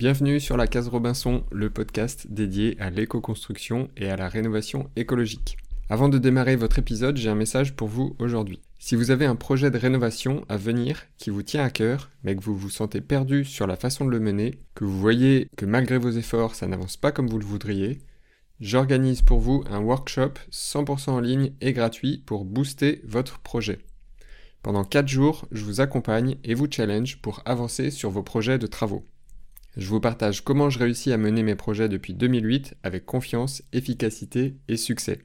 Bienvenue sur la case Robinson, le podcast dédié à l'éco-construction et à la rénovation écologique. Avant de démarrer votre épisode, j'ai un message pour vous aujourd'hui. Si vous avez un projet de rénovation à venir qui vous tient à cœur, mais que vous vous sentez perdu sur la façon de le mener, que vous voyez que malgré vos efforts ça n'avance pas comme vous le voudriez, j'organise pour vous un workshop 100% en ligne et gratuit pour booster votre projet. Pendant 4 jours, je vous accompagne et vous challenge pour avancer sur vos projets de travaux. Je vous partage comment je réussis à mener mes projets depuis 2008 avec confiance, efficacité et succès.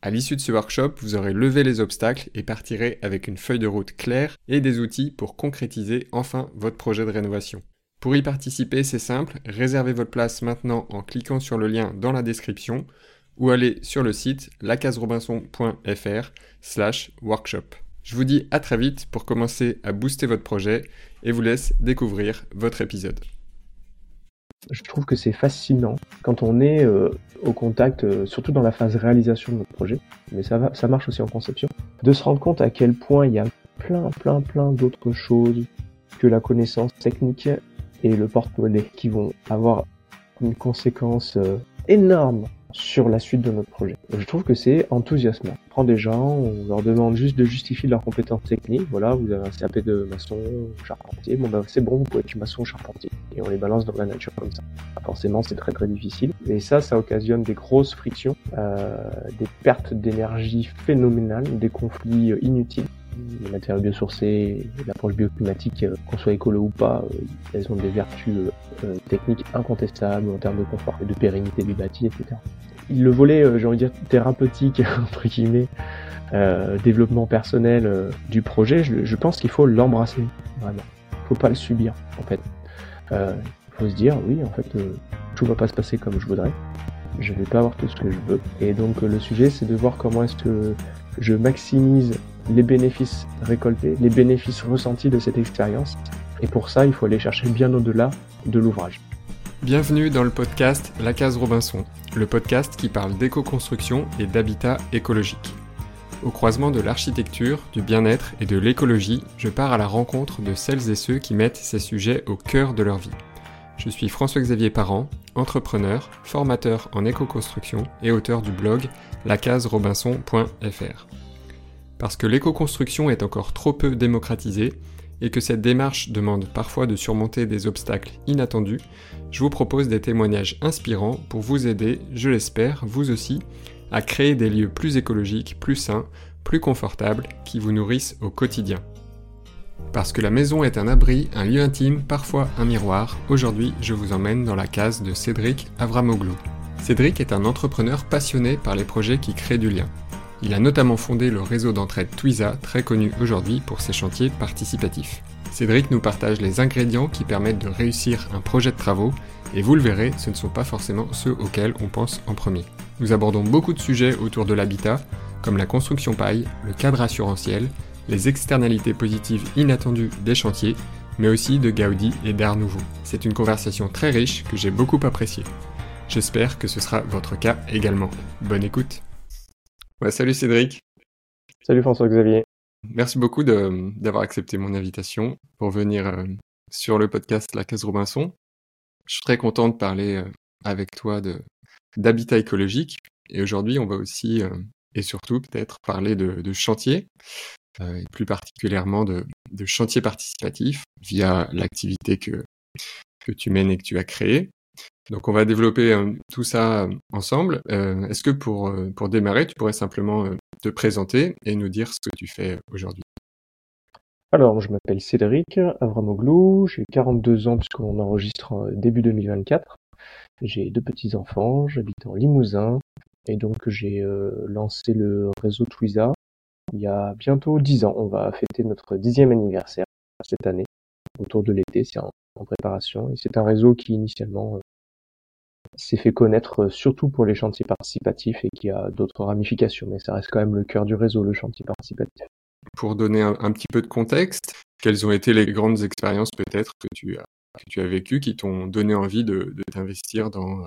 À l'issue de ce workshop, vous aurez levé les obstacles et partirez avec une feuille de route claire et des outils pour concrétiser enfin votre projet de rénovation. Pour y participer, c'est simple, réservez votre place maintenant en cliquant sur le lien dans la description ou allez sur le site lacaserobinson.fr slash workshop. Je vous dis à très vite pour commencer à booster votre projet et vous laisse découvrir votre épisode. Je trouve que c'est fascinant quand on est euh, au contact, euh, surtout dans la phase réalisation de notre projet, mais ça, marche aussi en conception, de se rendre compte à quel point il y a plein, plein, plein d'autres choses que la connaissance technique et le porte-monnaie qui vont avoir une conséquence euh, énorme sur la suite de notre projet. Je trouve que c'est enthousiasmant. On prend des gens, on leur demande juste de justifier leurs compétences techniques. Voilà, vous avez un CAP de maçon, charpentier. Bon, ben, c'est bon, vous pouvez être maçon, charpentier. Et on les balance dans la nature comme ça. Forcément, c'est très très difficile. Et ça, ça occasionne des grosses frictions, euh, des pertes d'énergie phénoménales, des conflits euh, inutiles les matériaux biosourcés, l'approche bioclimatique, euh, qu'on soit écolo ou pas, euh, elles ont des vertus euh, techniques incontestables en termes de confort et de pérennité du bâti, etc. Le volet, j'ai envie de dire, thérapeutique, entre guillemets, développement personnel du projet, je, pense qu'il faut l'embrasser, vraiment. Il faut pas le subir, en fait. Il faut se dire, oui, en fait, tout va pas se passer comme je voudrais. Je vais pas avoir tout ce que je veux. Et donc, le sujet, c'est de voir comment est-ce que je maximise les bénéfices récoltés, les bénéfices ressentis de cette expérience. Et pour ça, il faut aller chercher bien au-delà de l'ouvrage. Bienvenue dans le podcast La Case Robinson, le podcast qui parle d'éco-construction et d'habitat écologique. Au croisement de l'architecture, du bien-être et de l'écologie, je pars à la rencontre de celles et ceux qui mettent ces sujets au cœur de leur vie. Je suis François-Xavier Parent, entrepreneur, formateur en éco-construction et auteur du blog lacaserobinson.fr. Parce que l'éco-construction est encore trop peu démocratisée et que cette démarche demande parfois de surmonter des obstacles inattendus, je vous propose des témoignages inspirants pour vous aider, je l'espère, vous aussi, à créer des lieux plus écologiques, plus sains, plus confortables, qui vous nourrissent au quotidien. Parce que la maison est un abri, un lieu intime, parfois un miroir, aujourd'hui je vous emmène dans la case de Cédric Avramoglou. Cédric est un entrepreneur passionné par les projets qui créent du lien. Il a notamment fondé le réseau d'entraide Twiza, très connu aujourd'hui pour ses chantiers participatifs. Cédric nous partage les ingrédients qui permettent de réussir un projet de travaux, et vous le verrez, ce ne sont pas forcément ceux auxquels on pense en premier. Nous abordons beaucoup de sujets autour de l'habitat, comme la construction paille, le cadre assurantiel, les externalités positives inattendues des chantiers, mais aussi de Gaudi et d'Art Nouveau. C'est une conversation très riche que j'ai beaucoup appréciée. J'espère que ce sera votre cas également. Bonne écoute salut Cédric. Salut François-Xavier. Merci beaucoup d'avoir accepté mon invitation pour venir euh, sur le podcast La Case Robinson. Je suis très content de parler euh, avec toi d'habitat écologique. Et aujourd'hui, on va aussi euh, et surtout peut-être parler de, de chantier, et plus particulièrement de, de chantier participatif via l'activité que, que tu mènes et que tu as créée. Donc on va développer euh, tout ça euh, ensemble. Euh, est-ce que pour, démarrer, tu pourrais simplement te présenter et nous dire ce que tu fais aujourd'hui? Alors, je m'appelle Cédric Avramoglou, j'ai 42 ans puisqu'on enregistre début 2024. J'ai deux petits-enfants, j'habite en Limousin et donc j'ai lancé le réseau Twiza il y a bientôt 10 ans. On va fêter notre dixième anniversaire cette année, autour de l'été, c'est en, préparation. Et c'est un réseau qui initialement s'est fait connaître euh, surtout pour les chantiers participatifs et qui a d'autres ramifications, mais ça reste quand même le cœur du réseau, le chantier participatif. Pour donner un, petit peu de contexte, quelles ont été les grandes expériences peut-être que tu as, que tu as vécues qui t'ont donné envie de, t'investir dans,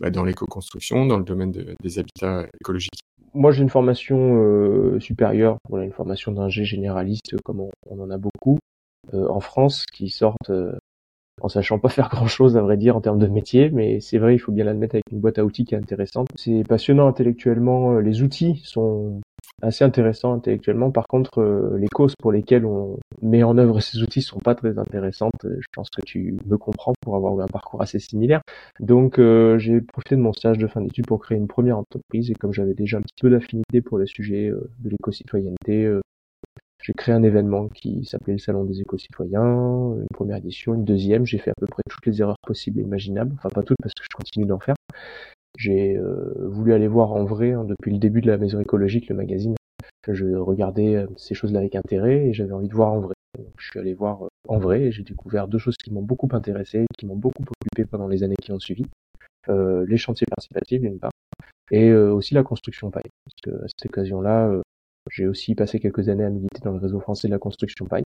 bah, dans l'éco-construction, dans le domaine des habitats écologiques? Moi j'ai une formation euh, supérieure, voilà, une formation d'ingé généraliste comme on, en a beaucoup euh, en France qui sortent en sachant pas faire grand chose à vrai dire en termes de métier, mais c'est vrai, il faut bien l'admettre avec une boîte à outils qui est intéressante. C'est passionnant intellectuellement, les outils sont assez intéressants intellectuellement. Par contre, euh, les causes pour lesquelles on met en œuvre ces outils sont pas très intéressantes. Je pense que tu me comprends pour avoir eu un parcours assez similaire. Donc, euh, j'ai profité de mon stage de fin d'études pour créer une première entreprise et comme j'avais déjà un petit peu d'affinité pour les sujets euh, de l'éco-citoyenneté, j'ai créé un événement qui s'appelait le Salon des éco-citoyens, une première édition, une deuxième. J'ai fait à peu près toutes les erreurs possibles et imaginables. Enfin, pas toutes parce que je continue d'en faire. J'ai euh, voulu aller voir en vrai hein, depuis le début de la Maison écologique, le magazine. Je regardais euh, ces choses-là avec intérêt et j'avais envie de voir en vrai. je suis allé voir euh, en vrai et j'ai découvert deux choses qui m'ont beaucoup intéressé, qui m'ont beaucoup occupé pendant les années qui ont suivi. les chantiers participatifs d'une part et aussi la construction paille. Parce que à cette occasion-là, j'ai aussi passé quelques années à militer dans le réseau français de la construction paille.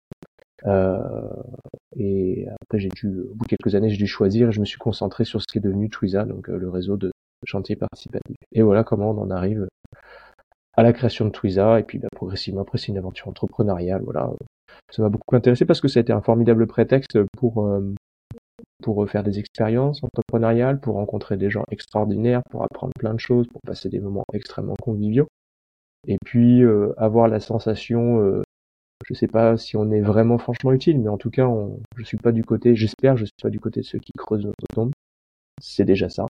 et après, j'ai dû, au bout de quelques années, j'ai dû choisir et je me suis concentré sur ce qui est devenu Twiza, donc le réseau de chantier participatif. Et voilà comment on en arrive à la création de Twiza, et puis bah, progressivement après c'est une aventure entrepreneuriale, voilà. Ça m'a beaucoup intéressé parce que ça a été un formidable prétexte pour euh, pour faire des expériences entrepreneuriales, pour rencontrer des gens extraordinaires, pour apprendre plein de choses, pour passer des moments extrêmement conviviaux, et puis euh, avoir la sensation, euh, je sais pas si on est vraiment franchement utile, mais en tout cas, on, je suis pas du côté, j'espère, je suis pas du côté de ceux qui creusent notre tombe, c'est déjà ça.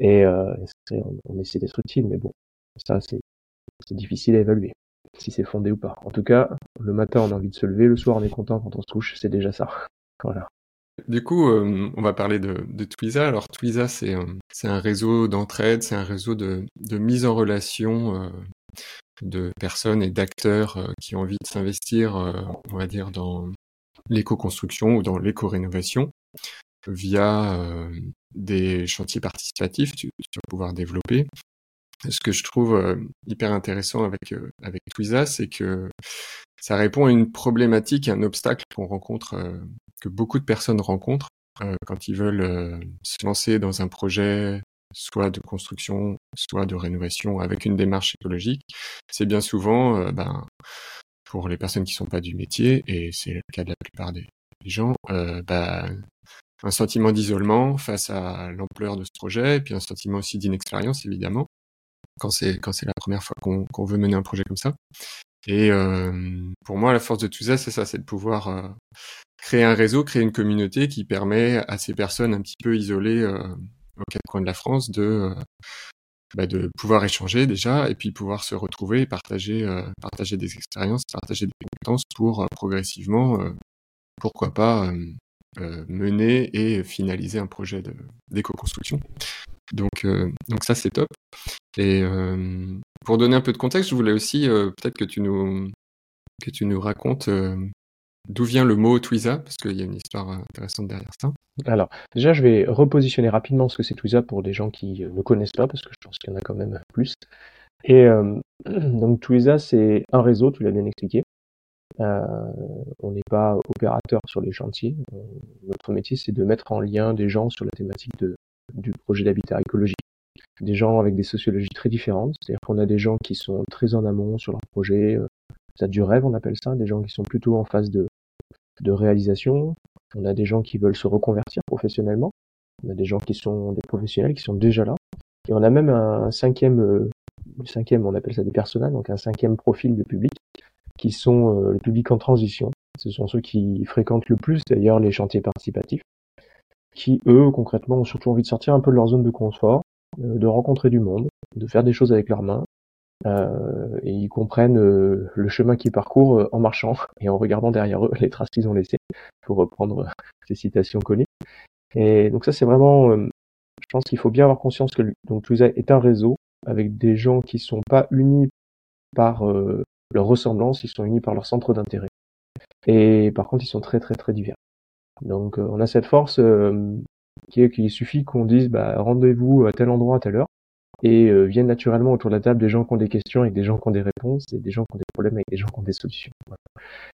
Et euh, on, essaie d'être utile, mais bon, ça c'est difficile à évaluer, si c'est fondé ou pas. En tout cas, le matin on a envie de se lever, le soir on est content quand on se couche, c'est déjà ça. Voilà. Du coup, euh, on va parler de, de Twiza. Alors Twiza, c'est euh, un réseau d'entraide, c'est un réseau de, de mise en relation euh, de personnes et d'acteurs qui ont envie de s'investir, on va dire, dans l'éco-construction ou dans l'éco-rénovation via euh, des chantiers participatifs, tu, vas pouvoir développer. Ce que je trouve euh, hyper intéressant avec euh, avec Twiza, c'est que ça répond à une problématique, un obstacle qu'on rencontre, que beaucoup de personnes rencontrent quand ils veulent se lancer dans un projet soit de construction, soit de rénovation avec une démarche écologique. C'est bien souvent, ben, pour les personnes qui sont pas du métier, et c'est le cas de la plupart des, gens, ben, un sentiment d'isolement face à l'ampleur de ce projet, et puis un sentiment aussi d'inexpérience, évidemment, quand c'est la première fois qu'on veut mener un projet comme ça. Et euh, pour moi, la force de tout ça, c'est ça, c'est de pouvoir euh, créer un réseau, créer une communauté qui permet à ces personnes un petit peu isolées euh, aux quatre coins de la France de bah, de pouvoir échanger déjà, et puis pouvoir se retrouver, partager partager des expériences, partager des compétences pour progressivement, pourquoi pas euh, mener et finaliser un projet d'éco-construction. Donc, euh, donc ça c'est top. Et euh, pour donner un peu de contexte, je voulais aussi peut-être que tu nous que tu nous racontes d'où vient le mot Twiza, parce qu'il y a une histoire intéressante derrière ça. Alors, déjà, je vais repositionner rapidement ce que c'est Twiza pour des gens qui ne connaissent pas, parce que je pense qu'il y en a quand même plus. Et donc Twiza, c'est un réseau, tu l'as bien expliqué, euh, on n'est pas opérateur sur les chantiers. Euh, notre métier, c'est de mettre en lien des gens sur la thématique de, du projet d'habitat écologique. Des gens avec des sociologies très différentes. C'est-à-dire qu'on a des gens qui sont très en amont sur leur projet. Euh, ça du rêve, on appelle ça. Des gens qui sont plutôt en phase de, de réalisation. On a des gens qui veulent se reconvertir professionnellement. On a des gens qui sont des professionnels qui sont déjà là. Et on a même un cinquième, cinquième, on appelle ça des personnels, donc un cinquième profil de public qui sont euh, le public en transition. Ce sont ceux qui fréquentent le plus d'ailleurs les chantiers participatifs, qui eux concrètement ont surtout envie de sortir un peu de leur zone de confort, euh, de rencontrer du monde, de faire des choses avec leurs mains, euh, et ils comprennent le chemin qu'ils parcourent en marchant et en regardant derrière eux les traces qu'ils ont laissées, pour reprendre ces citations connues. Et donc ça c'est vraiment, je pense qu'il faut bien avoir conscience que donc est un réseau avec des gens qui sont pas unis par leurs ressemblances, ils sont unis par leur centre d'intérêt. Et par contre, ils sont très très très divers. Donc euh, on a cette force euh, qui est qu'il suffit qu'on dise bah, rendez-vous à tel endroit à telle heure et euh, viennent naturellement autour de la table des gens qui ont des questions et des gens qui ont des réponses et des gens qui ont des problèmes avec des gens qui ont des solutions.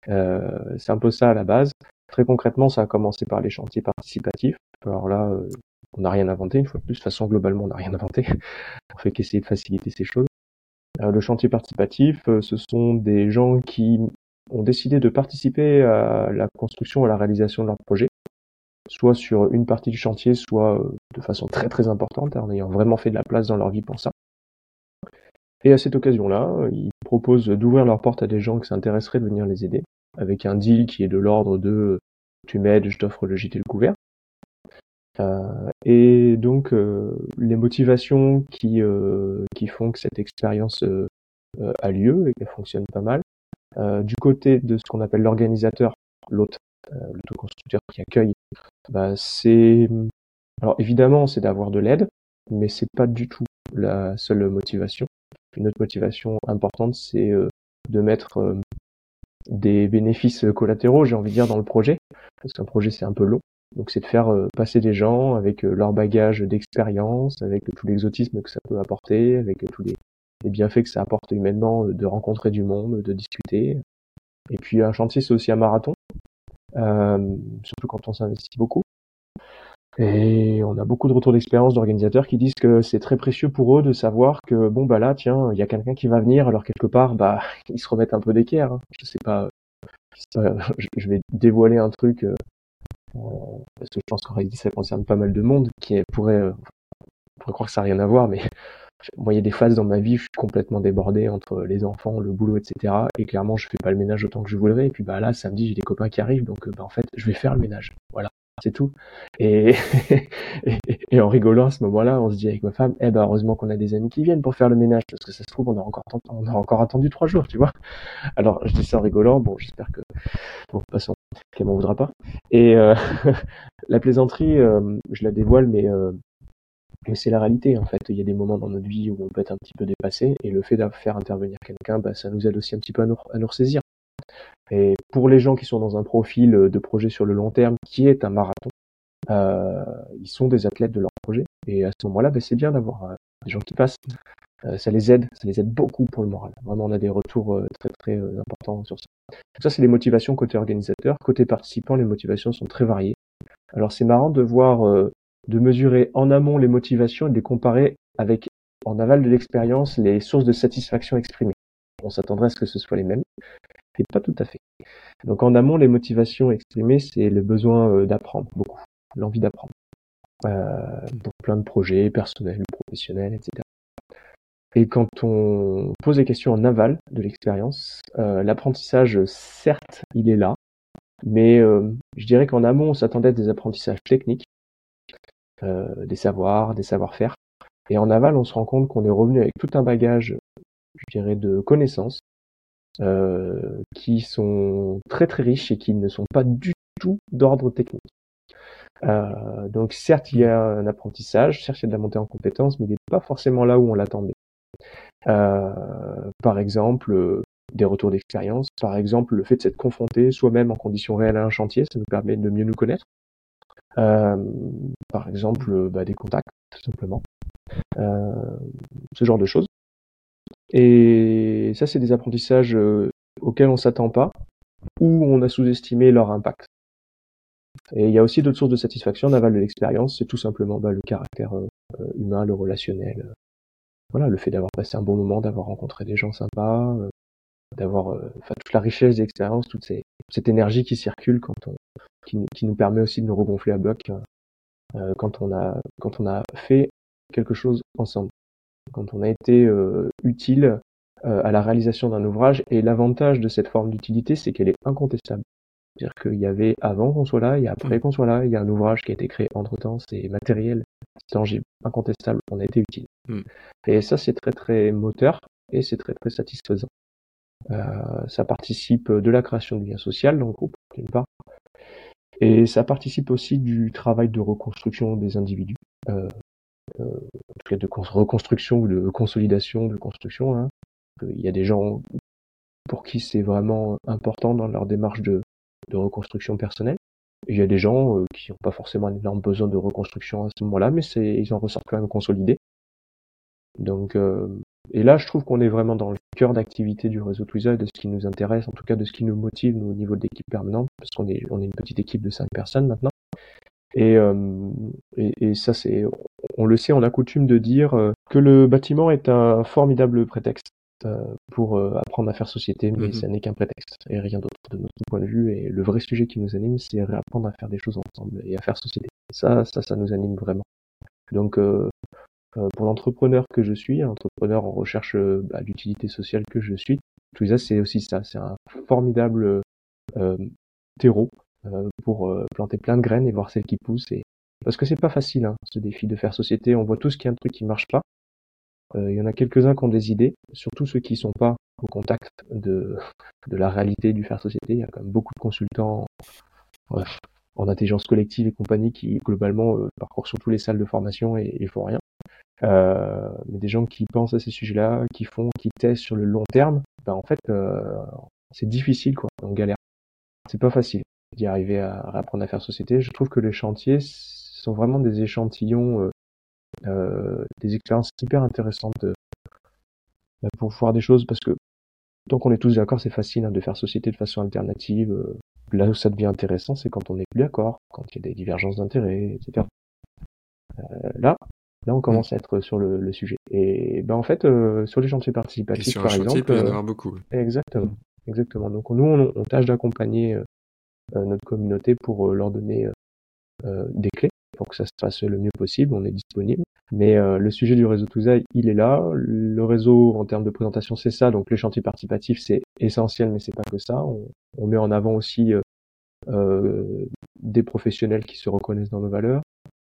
c'est un peu ça à la base. Très concrètement, ça a commencé par les chantiers participatifs. Alors là, on n'a rien inventé, une fois de plus. De toute façon, globalement, on n'a rien inventé. on fait qu'essayer de faciliter ces choses. Euh, le chantier participatif, euh, ce sont des gens qui ont décidé de participer à la construction, à la réalisation de leur projet. Soit sur une partie du chantier, soit de façon très très importante, en ayant vraiment fait de la place dans leur vie pour ça. Et à cette occasion-là, ils proposent d'ouvrir leurs portes à des gens qui s'intéresseraient de venir les aider, avec un deal qui est de l'ordre de tu m'aides, je t'offre le gîte et le couvert. Euh, et donc euh, les motivations qui, euh, qui font que cette expérience a lieu et qu'elle fonctionne pas mal. du côté de ce qu'on appelle l'organisateur, l'autre, l'autoconstructeur qui accueille, bah, c'est alors évidemment c'est d'avoir de l'aide, mais c'est pas du tout la seule motivation. Une autre motivation importante, c'est de mettre des bénéfices collatéraux, j'ai envie de dire, dans le projet, parce qu'un projet c'est un peu long. Donc c'est de faire euh, passer des gens avec euh, leur bagage d'expérience, avec tout l'exotisme que ça peut apporter, avec tous les, bienfaits que ça apporte humainement euh, de rencontrer du monde, de discuter. Et puis un chantier c'est aussi un marathon, surtout quand on s'investit beaucoup. Et on a beaucoup de retours d'expérience d'organisateurs qui disent que c'est très précieux pour eux de savoir que bon bah là tiens il y a quelqu'un qui va venir alors quelque part bah ils se remettent un peu d'équerre. Hein. Je sais pas, je vais dévoiler un truc parce que je pense qu'en réalité ça concerne pas mal de monde qui pourrait, euh, pourrait croire que ça n'a rien à voir, mais moi il y a des phases dans ma vie, je suis complètement débordé entre les enfants, le boulot, etc. Et clairement je fais pas le ménage autant que je voudrais. Et puis bah là samedi j'ai des copains qui arrivent, donc euh, bah en fait je vais faire le ménage. Voilà c'est tout. Et, et, en rigolant à ce moment-là, on se dit avec ma femme, eh ben heureusement qu'on a des amis qui viennent pour faire le ménage, parce que ça se trouve on a encore on a encore attendu trois jours, tu vois. Alors je dis ça en rigolant. Bon, j'espère que bon, passons, qu'elle voudra pas. Et euh, la plaisanterie, euh, je la dévoile, mais euh, mais c'est la réalité en fait. Il y a des moments dans notre vie où on peut être un petit peu dépassé, et le fait de faire intervenir quelqu'un, bah, ça nous aide aussi un petit peu à nous, à nous ressaisir. Et pour les gens qui sont dans un profil euh, de projet sur le long terme qui est un marathon, euh, ils sont des athlètes de leur projet. Et à ce moment-là, ben, c'est bien d'avoir euh, des gens qui passent. Euh, ça les aide, ça les aide beaucoup pour le moral. Vraiment, on a des retours très très importants sur ça. ça, c'est les motivations côté organisateur. Côté participant, les motivations sont très variées. Alors c'est marrant de voir, de mesurer en amont les motivations et de les comparer avec en aval de l'expérience les sources de satisfaction exprimées. On s'attendrait à ce que ce soit les mêmes pas tout à fait. Donc en amont, les motivations exprimées, c'est le besoin euh, d'apprendre beaucoup, l'envie d'apprendre. Euh, donc plein de projets personnels, professionnels, etc. Et quand on pose des questions en aval de l'expérience, euh, l'apprentissage, certes, il est là, mais je dirais qu'en amont, on s'attendait à des apprentissages techniques, des savoirs, des savoir-faire. Et en aval, on se rend compte qu'on est revenu avec tout un bagage, je dirais, de connaissances, euh, qui sont très très riches et qui ne sont pas du tout d'ordre technique. Euh, donc certes, il y a un apprentissage, certes, il y a de la montée en compétences, mais il n'est pas forcément là où on l'attendait. Euh, par exemple, des retours d'expérience, par exemple, le fait de s'être confronté soi-même en conditions réelles à un chantier, ça nous permet de mieux nous connaître. Euh, par exemple, bah, des contacts, tout simplement. Euh, ce genre de choses. Et ça, c'est des apprentissages euh, auxquels on s'attend pas, ou on a sous-estimé leur impact. Et il y a aussi d'autres sources de satisfaction d'aval de l'expérience, c'est tout simplement bah, le caractère euh, euh, humain, le relationnel. voilà, le fait d'avoir passé un bon moment, d'avoir rencontré des gens sympas, d'avoir enfin toute la richesse d'expérience, toute cette énergie qui circule quand on, qui, qui, nous permet aussi de nous regonfler à bloc quand on a quand on a fait quelque chose ensemble quand on a été euh, utile euh, à la réalisation d'un ouvrage. Et l'avantage de cette forme d'utilité, c'est qu'elle est incontestable. C'est-à-dire qu'il y avait avant qu'on soit là, il y a après mm. qu'on soit là, il y a un ouvrage qui a été créé entre-temps, c'est matériel, c'est tangible, incontestable, on a été utile. Mm. Et ça, c'est très très moteur et c'est très très satisfaisant. Euh, ça participe de la création du lien social dans le groupe, d'une part, et ça participe aussi du travail de reconstruction des individus. Euh, euh, en tout cas de reconstruction ou de consolidation de construction. Hein. Il y a des gens pour qui c'est vraiment important dans leur démarche de, de reconstruction personnelle. il y a des gens euh, qui n'ont pas forcément un énorme besoin de reconstruction à ce moment-là, mais ils en ressortent quand même consolidés. Donc, euh, et là, je trouve qu'on est vraiment dans le cœur d'activité du réseau Twiza et de ce qui nous intéresse, en tout cas de ce qui nous motive nous, au niveau de l'équipe permanente, parce qu'on est, on est une petite équipe de cinq personnes maintenant. Et, euh, et, et, ça, c'est, on le sait, on a coutume de dire euh, que le bâtiment est un formidable prétexte pour apprendre à faire société, mais mmh ça n'est qu'un prétexte et rien d'autre de notre point de vue. Et le vrai sujet qui nous anime, c'est réapprendre à faire des choses ensemble et à faire société. Ça, ça, ça nous anime vraiment. Donc, pour l'entrepreneur que je suis, entrepreneur en recherche bah, d'utilité sociale que je suis, ça, c'est aussi ça. C'est un formidable terreau pour planter plein de graines et voir celles qui poussent. Et... Parce que c'est pas facile, hein, ce défi de faire société. On voit tous qu'il y a un truc qui marche pas. Il y en a quelques-uns qui ont des idées, surtout ceux qui sont pas au contact de, de la réalité du faire société. Il y a quand même beaucoup de consultants en intelligence collective et compagnie qui globalement parcourent surtout les salles de formation et, et font rien. Euh, mais des gens qui pensent à ces sujets-là, qui font, qui testent sur le long terme, ben en fait, euh, c'est difficile, quoi. On galère. C'est pas facile d'y arriver à, apprendre à faire société. Je trouve que les chantiers sont vraiment des échantillons, euh, euh des expériences hyper intéressantes ben, pour voir des choses, parce que tant qu'on est tous d'accord, c'est facile hein, de faire société de façon alternative. Là où ça devient intéressant, c'est quand on n'est plus d'accord, quand il y a des divergences d'intérêts, etc. Euh, là, Là, on commence à être sur le, le sujet. Et ben en fait, euh, sur les chantiers participatifs, par exemple, il peut y en avoir beaucoup. Exactement, exactement. Donc nous, on, on tâche d'accompagner euh, euh, notre communauté pour leur donner des clés pour que ça se fasse le mieux possible. On est disponible. Mais le sujet du réseau Touza, il est là. Le réseau, en termes de présentation, c'est ça. Donc les chantiers participatifs, c'est essentiel, mais c'est pas que ça. On, on, met en avant aussi des professionnels qui se reconnaissent dans nos valeurs,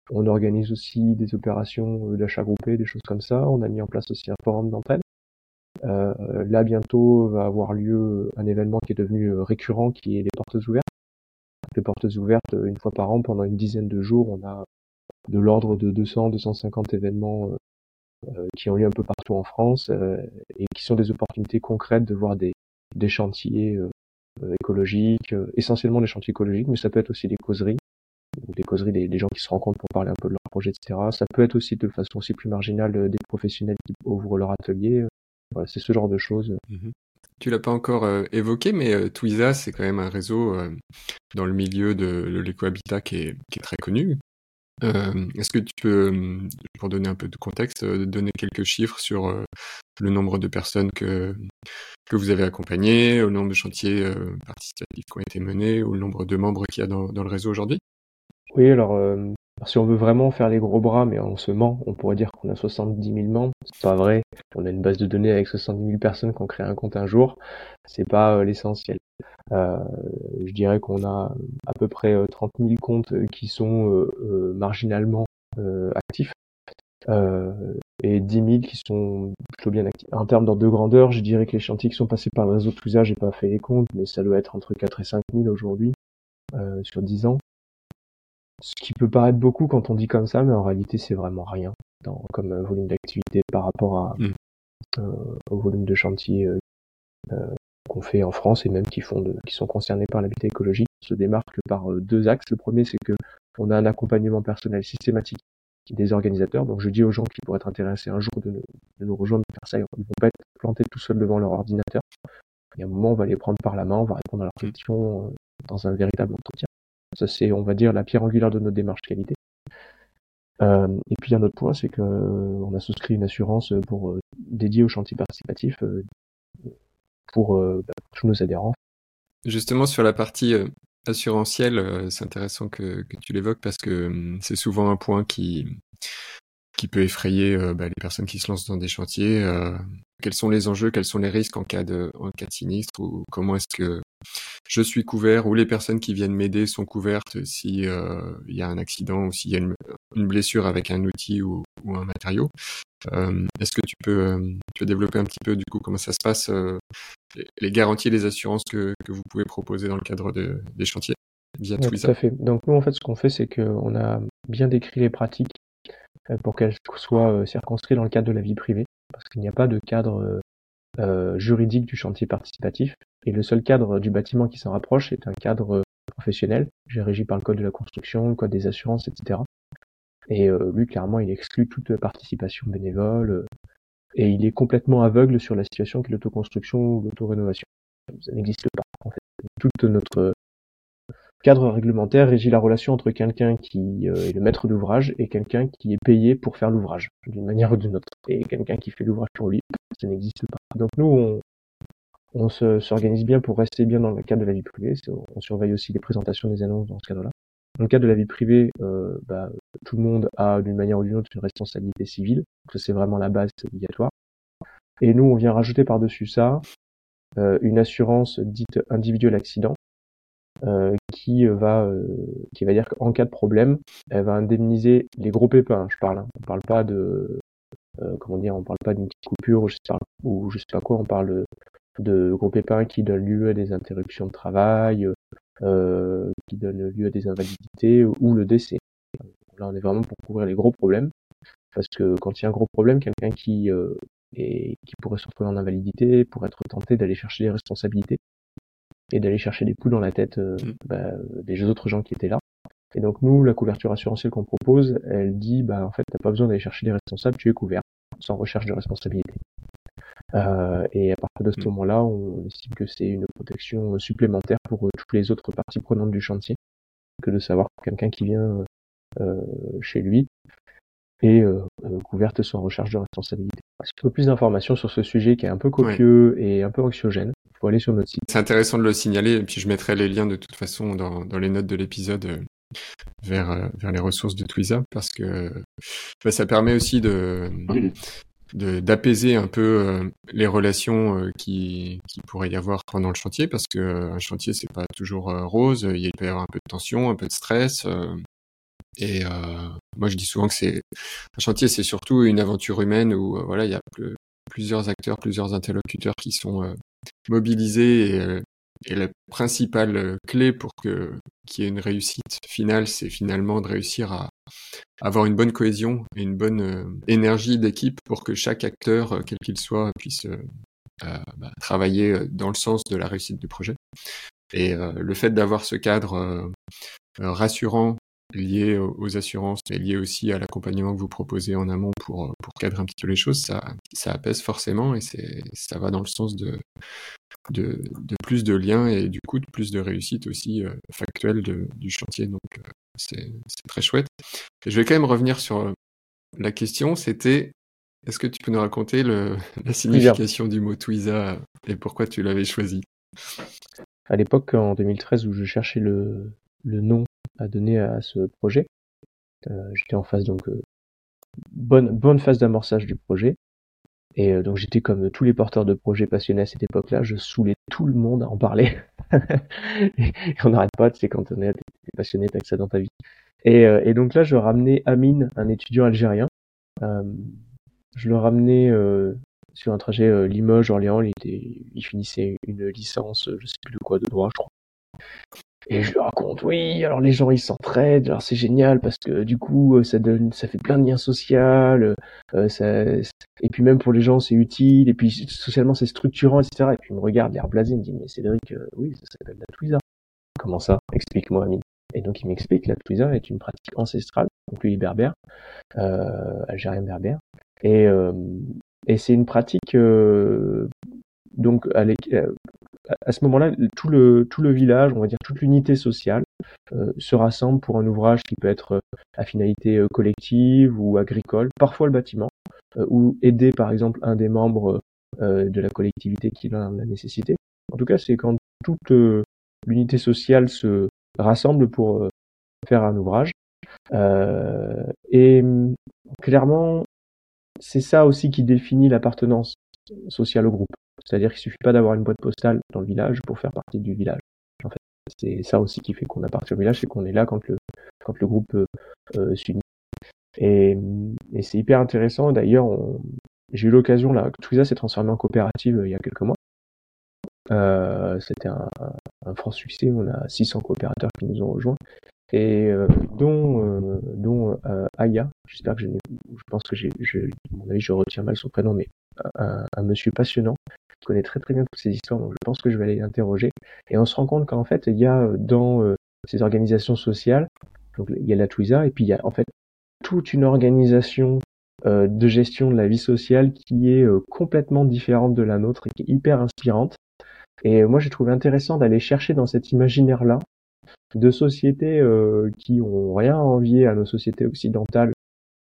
on organise aussi des opérations euh, d'achat groupé, des choses comme ça. On a mis en place aussi un forum d'entraide. Euh, là, bientôt, va avoir lieu un événement qui est devenu euh, récurrent, qui est les portes ouvertes. Les portes ouvertes, une fois par an, pendant une dizaine de jours, on a de l'ordre de 200-250 événements qui ont lieu un peu partout en France et qui sont des opportunités concrètes de voir des, des chantiers écologiques, essentiellement des chantiers écologiques, mais ça peut être aussi des causeries des causeries des, gens qui se rencontrent pour parler un peu de leur projet, etc. Ça peut être aussi de façon aussi plus marginale euh, des professionnels qui ouvrent leur atelier. Voilà, c'est ce genre de choses. Mhm. Tu l'as pas encore euh, évoqué, mais euh, Twiza, c'est quand même un réseau dans le milieu de, l'écohabitat qui est, très connu. Est-ce que tu peux, pour donner un peu de contexte, donner quelques chiffres sur le nombre de personnes que, que vous avez accompagnées, le nombre de chantiers participatifs qui ont été menés, ou le nombre de membres qu'il y a dans le réseau aujourd'hui? Oui, alors, euh, si on veut vraiment faire les gros bras, mais on se ment, on pourrait dire qu'on a 70 000 membres. C'est pas vrai. On a une base de données avec 70 000 personnes qui ont créé un compte un jour. C'est pas euh, l'essentiel. Euh, je dirais qu'on a à peu près 30 000 comptes qui sont marginalement actifs. et 10 000 qui sont plutôt bien actifs. En termes d'ordre de grandeur, je dirais que les chantiers qui sont passés par le réseau Tousa, j'ai pas fait les comptes, mais ça doit être entre 4 et 5 000 aujourd'hui, sur 10 ans. Ce qui peut paraître beaucoup quand on dit comme ça, mais en réalité c'est vraiment rien dans, comme euh, volume d'activité par rapport à, mm. euh, au volume de chantier euh, qu'on fait en France et même qui font de, qui sont concernés par l'habitat écologique se démarque par deux axes. Le premier, c'est que on a un accompagnement personnel systématique des organisateurs. Donc je dis aux gens qui pourraient être intéressés un jour de, nous rejoindre faire ça, ils vont pas être plantés tout seuls devant leur ordinateur. Il y a un moment, on va les prendre par la main, on va répondre à leurs mm. questions dans un véritable entretien. Ça, c'est, on va dire, la pierre angulaire de notre démarche qualité. Euh, et puis un autre point, c'est que euh, a souscrit une assurance pour euh, dédiée au chantier participatif pour bah, tous nos adhérents. Justement sur la partie assurantielle, c'est intéressant que, que tu l'évoques parce que hum, c'est souvent un point qui qui peut effrayer bah, les personnes qui se lancent dans des chantiers. quels sont les enjeux, quels sont les risques en cas de en cas de sinistre ou comment est-ce que je suis couvert ou les personnes qui viennent m'aider sont couvertes si euh, il y a un accident ou s'il y a une, blessure avec un outil ou, un matériau. Euh, est-ce que tu peux, euh, tu peux développer un petit peu du coup comment ça se passe, les, garanties et les assurances que, que, vous pouvez proposer dans le cadre de, des chantiers via Tout à fait. Donc nous en fait ce qu'on fait c'est qu'on a bien décrit les pratiques pour qu'elles soient circonscrites dans le cadre de la vie privée parce qu'il n'y a pas de cadre euh, juridique du chantier participatif. Et le seul cadre du bâtiment qui s'en rapproche est un cadre professionnel, régi par le code de la construction, le code des assurances, etc. Et euh, lui, clairement, il exclut toute participation bénévole euh, et il est complètement aveugle sur la situation qui est l'autoconstruction ou l'autorénovation. Ça n'existe pas. En fait, toute notre cadre réglementaire régit la relation entre quelqu'un qui euh, est le maître d'ouvrage et quelqu'un qui est payé pour faire l'ouvrage, d'une manière ou d'une autre. Et quelqu'un qui fait l'ouvrage pour lui, ça n'existe pas. Donc nous, on, on s'organise bien pour rester bien dans le cadre de la vie privée. On surveille aussi les présentations des annonces dans ce cadre-là. Dans le cadre de la vie privée, euh, bah, tout le monde a d'une manière ou d'une autre une responsabilité civile. Donc c'est vraiment la base, obligatoire. Et nous, on vient rajouter par-dessus ça euh, une assurance dite individuelle accident euh, qui va euh, qui va dire qu'en cas de problème, elle va indemniser les gros pépins. Je parle. Hein. On parle pas de euh, comment dire, on parle pas d'une petite coupure ou je sais pas, sais pas quoi. On parle de gros pépins qui donnent lieu à des interruptions de travail, euh, qui donnent lieu à des invalidités ou le décès. Là, on est vraiment pour couvrir les gros problèmes, parce que quand il y a un gros problème, quelqu'un qui euh, et qui pourrait se retrouver en invalidité pourrait être tenté d'aller chercher des responsabilités et d'aller chercher des poules dans la tête euh, mm. bah, des autres gens qui étaient là. Et donc nous, la couverture assurantielle qu'on propose, elle dit, bah en fait, t'as pas besoin d'aller chercher des responsables, tu es couvert, sans recherche de responsabilité. Euh, et à partir de ce mm. moment-là, on estime que c'est une protection supplémentaire pour euh, toutes les autres parties prenantes du chantier, que de savoir que quelqu'un qui vient euh, chez lui est euh, couverte sans recherche de responsabilité. Si tu veux plus d'informations sur ce sujet qui est un peu copieux et un peu anxiogène, il faut aller sur notre site. C'est intéressant de le signaler, et puis je mettrai les liens de toute façon dans, dans les notes de l'épisode euh, vers, euh, vers les ressources de Twiza, parce que bah, ça permet aussi de d'apaiser un peu les relations qui, qui pourrait y avoir pendant le chantier parce que un chantier c'est pas toujours rose il peut y avoir un peu de tension un peu de stress et euh, moi, je dis souvent que c'est un chantier, c'est surtout une aventure humaine où euh, voilà, il y a plusieurs acteurs, plusieurs interlocuteurs qui sont euh, mobilisés et, et, la principale clé pour que qu'il y ait une réussite finale, c'est finalement de réussir à avoir une bonne cohésion et une bonne énergie d'équipe pour que chaque acteur, quel qu'il soit, puisse bah, travailler dans le sens de la réussite du projet. Et le fait d'avoir ce cadre rassurant lié aux assurances, mais lié aussi à l'accompagnement que vous proposez en amont pour, pour cadrer un petit peu les choses, ça, ça apaise forcément et c'est, ça va dans le sens de, de, de, plus de liens et du coup de plus de réussite aussi euh, factuelle de, du chantier. Donc euh, c'est, c'est très chouette. je vais quand même revenir sur la question, c'était est-ce que tu peux nous raconter le, la signification du mot Twiza et pourquoi tu l'avais choisi? À l'époque, en 2013, où je cherchais le, le nom à donner à ce projet. Euh, j'étais en phase donc euh, bonne bonne phase d'amorçage du projet. Et euh, donc j'étais comme tous les porteurs de projets passionnés à cette époque-là, je saoulais tout le monde à en parler. et on n'arrête pas, tu sais, quand on est passionné, t'as que ça dans ta vie. Et, et, donc là, je ramenais Amine, un étudiant algérien. je le ramenais sur un trajet Limoges-Orléans. Il, était, il finissait une licence, je sais plus de quoi, de droit, je crois. Et je lui raconte, oui, alors les gens ils s'entraident, alors c'est génial parce que du coup euh, ça donne, ça fait plein de liens sociaux, euh, ça, et puis même pour les gens c'est utile, et puis socialement c'est structurant, etc. Et puis il me regarde, l'air blasé, il me dit, mais Cédric, euh, oui, ça s'appelle la Twiza. Comment ça? Explique-moi, Amine. Et donc il m'explique, la Twiza est une pratique ancestrale, donc lui berbère, euh, algérien berbère, et, euh, et c'est une pratique donc à, à ce moment-là, tout le, village, on va dire toute l'unité sociale, euh, se rassemble pour un ouvrage qui peut être euh, à finalité euh, collective ou agricole, parfois le bâtiment, ou aider par exemple un des membres de la collectivité qui a la nécessité. En tout cas, c'est quand toute l'unité sociale se rassemble pour faire un ouvrage. et clairement, c'est ça aussi qui définit l'appartenance sociale au groupe. C'est-à-dire qu'il suffit pas d'avoir une boîte postale dans le village pour faire partie du village. En fait, c'est ça aussi qui fait qu'on appartient au village, c'est qu'on est là quand le quand le groupe euh, euh s'unit. Et, et c'est hyper intéressant. D'ailleurs, j'ai eu l'occasion là, Twiza s'est transformé en coopérative euh, il y a quelques mois. Euh, C'était un, un, franc succès. On a 600 coopérateurs qui nous ont rejoints et euh, dont euh, dont Aya. J'espère que je, je pense que j'ai, je, à je retiens mal son prénom, mais un, un monsieur passionnant connaît très très bien toutes ces histoires, donc je pense que je vais aller l'interroger. Et on se rend compte qu'en fait, il y a euh, dans euh, ces organisations sociales, donc il y a la Twiza, et puis il y a en fait toute une organisation euh, de gestion de la vie sociale qui est complètement différente de la nôtre et qui est hyper inspirante. Et moi, j'ai trouvé intéressant d'aller chercher dans cet imaginaire-là de sociétés qui ont rien à envier à nos sociétés occidentales,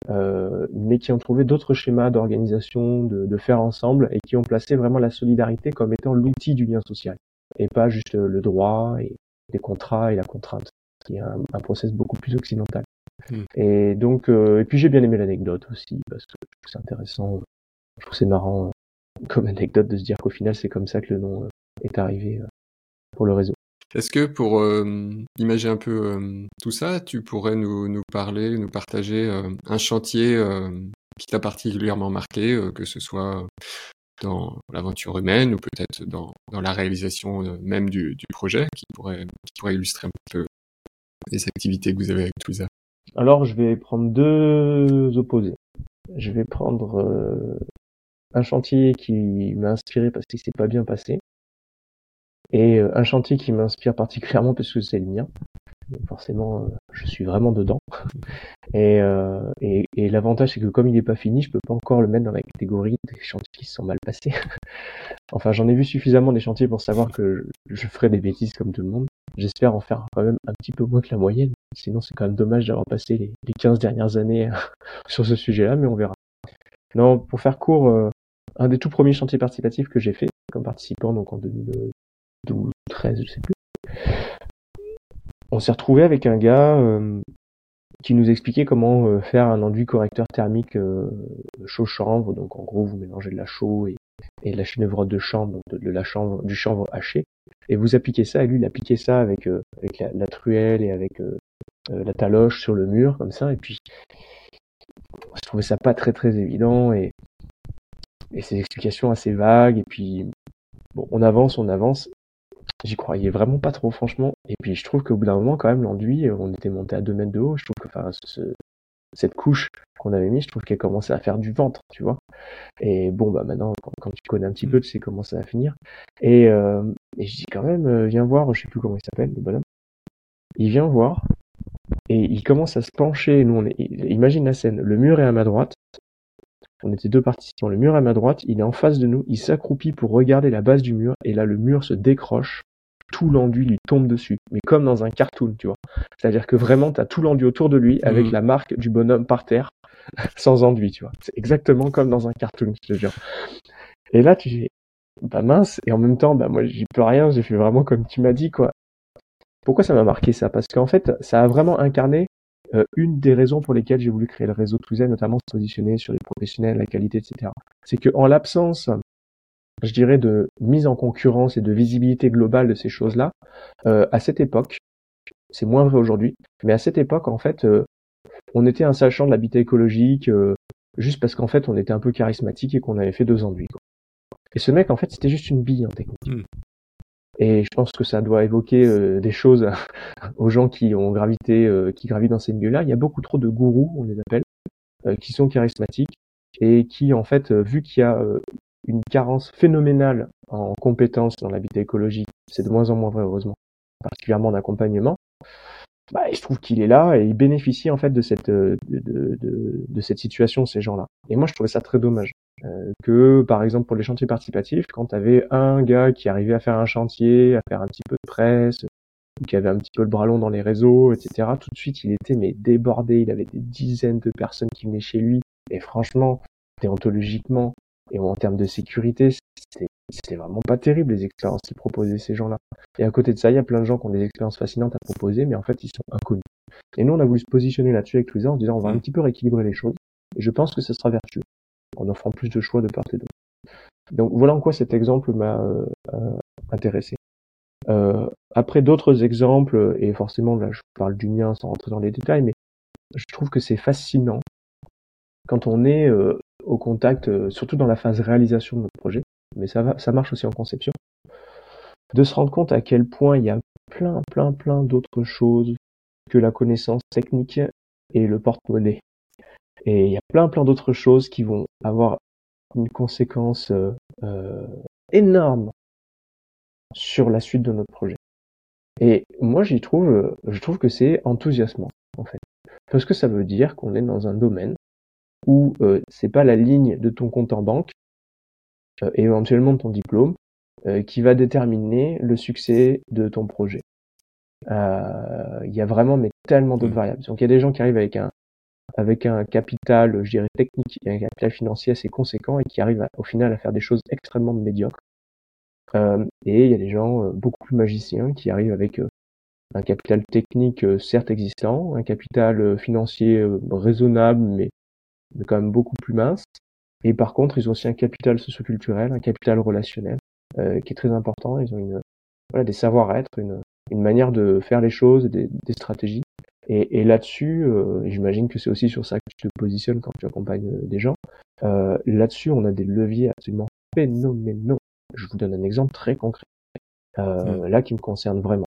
euh, mais qui ont trouvé d'autres schémas d'organisation, de, de, faire ensemble, et qui ont placé vraiment la solidarité comme étant l'outil du lien social, et pas juste le droit et les contrats et la contrainte, qui est un, un process beaucoup plus occidental. Hmm. Et donc, euh, et puis j'ai bien aimé l'anecdote aussi, parce que c'est intéressant, je trouve c'est marrant euh, comme anecdote de se dire qu'au final c'est comme ça que le nom euh, est arrivé pour le réseau. Est-ce que pour euh, imaginer un peu euh, tout ça, tu pourrais nous, parler, nous partager euh, un chantier qui t'a particulièrement marqué, que ce soit dans l'aventure humaine ou peut-être dans, la réalisation même du, projet, qui pourrait, qui pourrait illustrer un peu les activités que vous avez avec Twiza Alors, je vais prendre deux opposés. Je vais prendre un chantier qui m'a inspiré parce qu'il s'est pas bien passé, et euh, un chantier qui m'inspire particulièrement parce que c'est le mien. forcément, euh, je suis vraiment dedans. Et, euh, et, et l'avantage, c'est que comme il n'est pas fini, je peux pas encore le mettre dans la catégorie des chantiers qui se sont mal passés. enfin, j'en ai vu suffisamment des chantiers pour savoir que je, ferai des bêtises comme tout le monde. J'espère en faire quand même un petit peu moins que la moyenne. Sinon, c'est quand même dommage d'avoir passé les, les 15 dernières années sur ce sujet-là, mais on verra. Non, pour faire court, un des tout premiers chantiers participatifs que j'ai fait comme participant, donc en 2000, 12 13, je sais plus. On s'est retrouvé avec un gars euh, qui nous expliquait comment euh, faire un enduit correcteur thermique euh, chaud-chanvre. Donc en gros, vous mélangez de la chaux et, de la chèvre de chanvre, de, la chanvre, du chanvre haché, et vous appliquez ça. Et lui, il appliquait ça avec, avec la, truelle et avec la taloche sur le mur, comme ça. Et puis, je trouvais ça pas très très évident et, et ces explications assez vagues. Et puis, bon, on avance, on avance. J'y croyais vraiment pas trop, franchement. Et puis, je trouve qu'au bout d'un moment, quand même, l'enduit, euh, on était monté à 2 mètres de haut. Je trouve que, enfin, ce, cette couche qu'on avait mis, je trouve qu'elle commençait à faire du ventre, tu vois. Et bon, bah maintenant, quand, tu connais un petit peu, tu sais comment ça va finir. Et, euh, et je dis quand même, euh, viens voir, je sais plus comment il s'appelle, le bonhomme. Il vient voir et il commence à se pencher. Nous, on est, imagine la scène. Le mur est à ma droite. On était deux participants. Le mur à ma droite. Il est en face de nous. Il s'accroupit pour regarder la base du mur. Et là, le mur se décroche tout l'enduit lui tombe dessus, mais comme dans un cartoon, tu vois. C'est-à-dire que vraiment, tu as tout l'enduit autour de lui avec mhm. la marque du bonhomme par terre, sans enduit, tu vois. C'est exactement comme dans un cartoon, je te jure. Et là, tu dis, bah mince, et en même temps, bah moi, j'y peux rien, j'ai fait vraiment comme tu m'as dit, quoi. Pourquoi ça m'a marqué ça? Parce qu'en fait, ça a vraiment incarné une des raisons pour lesquelles j'ai voulu créer le réseau Touzen, notamment se positionner sur les professionnels, la qualité, etc. C'est que en l'absence je dirais, de mise en concurrence et de visibilité globale de ces choses-là, euh, à cette époque, c'est moins vrai aujourd'hui, mais à cette époque, en fait, euh, on était un sachant de l'habitat écologique, euh, juste parce qu'en fait, on était un peu charismatique et qu'on avait fait deux enduits. Quoi. Et ce mec, en fait, c'était juste une bille en technique. Hmm. Et je pense que ça doit évoquer des choses aux gens qui ont gravité, qui gravitent dans ces milieux-là. Il y a beaucoup trop de gourous, on les appelle, qui sont charismatiques et qui, en fait, vu qu'il y a une carence phénoménale en compétences dans l'habitat écologique. C'est de moins en moins vrai, heureusement, particulièrement d'accompagnement. Bah, je trouve qu'il est là et il bénéficie en fait de cette de, de, de, cette situation ces gens-là. Et moi je trouvais ça très dommage euh, que par exemple pour les chantiers participatifs, quand tu avais un gars qui arrivait à faire un chantier, à faire un petit peu de presse, qui avait un petit peu le bras long dans les réseaux, etc. Tout de suite il était mais débordé, il avait des dizaines de personnes qui venaient chez lui. Et franchement, déontologiquement, et en termes de sécurité, c'était vraiment pas terrible les expériences qu'ils proposaient ces gens-là. Et à côté de ça, il y a plein de gens qui ont des expériences fascinantes à proposer, mais en fait, ils sont inconnus. Et nous, on a voulu se positionner là-dessus avec Twitter en disant on va un mm. petit peu rééquilibrer les choses. Et je pense que ce sera vertueux en offrant plus de choix de part et d'autre. Donc voilà en quoi cet exemple m'a euh, euh, intéressé. Euh, après d'autres exemples, et forcément là je parle du mien sans rentrer dans les détails, mais je trouve que c'est fascinant quand on est euh, au contact, euh, surtout dans la phase réalisation de notre projet, mais ça, va, ça marche aussi en conception, de se rendre compte à quel point il y a plein, plein, plein d'autres choses que la connaissance technique et le porte-monnaie. Et il y a plein, plein d'autres choses qui vont avoir une conséquence euh, euh, énorme sur la suite de notre projet. Et moi, j'y trouve, je trouve que c'est enthousiasmant, en fait. Parce que ça veut dire qu'on est dans un domaine où euh, c'est pas la ligne de ton compte en banque euh, et éventuellement ton diplôme euh, qui va déterminer le succès de ton projet. Euh, il y a vraiment mais tellement d'autres mmh. variables. Donc il y a des gens qui arrivent avec un avec un capital, je dirais technique, et un capital financier assez conséquent et qui arrivent au final à faire des choses extrêmement médiocres. Euh, et il y a des gens euh, beaucoup plus magiciens qui arrivent avec un capital technique certes existant, un capital financier raisonnable mais, mais quand même beaucoup plus mince. Et par contre, ils ont aussi un capital socioculturel, un capital relationnel qui est très important. Ils ont une, voilà, des savoir-être, une, une manière de faire les choses, des, des stratégies. Et, et là-dessus, euh, j'imagine que c'est aussi sur ça que tu te positionnes quand tu accompagnes euh, des gens. Euh, là-dessus, on a des leviers absolument phénoménaux. Je vous donne un exemple très concret, euh, là qui me concerne vraiment.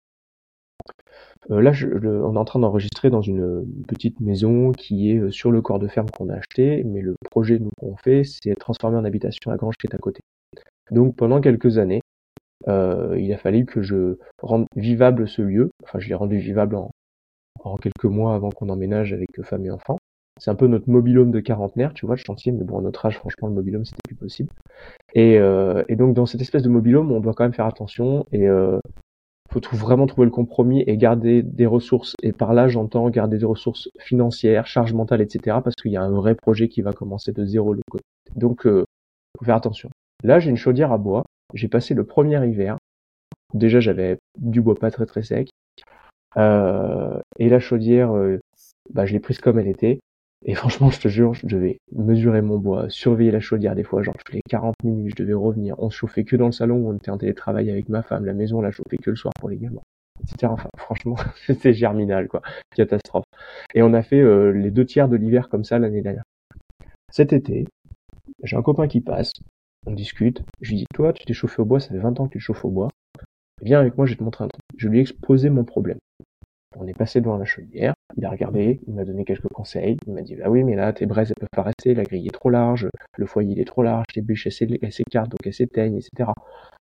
Euh, là, je, on est en train d'enregistrer dans une petite maison qui est sur le corps de ferme qu'on a acheté, mais le projet nous qu'on fait, c'est transformer en habitation la grange qui est à côté. Donc pendant quelques années, euh, il a fallu que je rende vivable ce lieu. Enfin, je l'ai rendu vivable en, en quelques mois avant qu'on emménage avec femme et enfants. C'est un peu notre mobilhome de quarantenaire, tu vois, le chantier, mais bon, à notre âge, franchement, le mobilhome, c'était plus possible. Et, euh, et, donc, dans cette espèce de mobilhome, on doit quand même faire attention et euh, faut vraiment trouver le compromis et garder des ressources. Et par là, j'entends garder des ressources financières, charges mentales, etc. Parce qu'il y a un vrai projet qui va commencer de zéro le côté. Donc, euh, faut faire attention. Là, j'ai une chaudière à bois j'ai passé le premier hiver. Déjà, j'avais du bois pas très très sec. Euh, et la chaudière, euh, bah, je l'ai prise comme elle était. Et franchement, je te jure, je devais mesurer mon bois, surveiller la chaudière des fois, genre je faisais 40 minutes, je devais revenir. On se chauffait que dans le salon où on était en télétravail avec ma femme. La maison, on la chauffait que le soir pour les gamins. Etc. Enfin, franchement, c'était germinal, quoi. Catastrophe. Et on a fait euh, les deux tiers de l'hiver comme ça l'année dernière. Cet été, j'ai un copain qui passe, on discute. Je lui dis, toi, tu t'es chauffé au bois, ça fait 20 ans que tu te chauffes au bois. Viens avec moi, je vais te montrer un truc. Je lui ai exposé mon problème. On est passé devant la chaudière, il a regardé, il m'a donné quelques conseils, il m'a dit, bah oui, mais là, tes braises, elles peuvent pas rester, la grille est trop large, le foyer, il est trop large, tes bûches, elles s'écartent, donc elles s'éteignent, etc.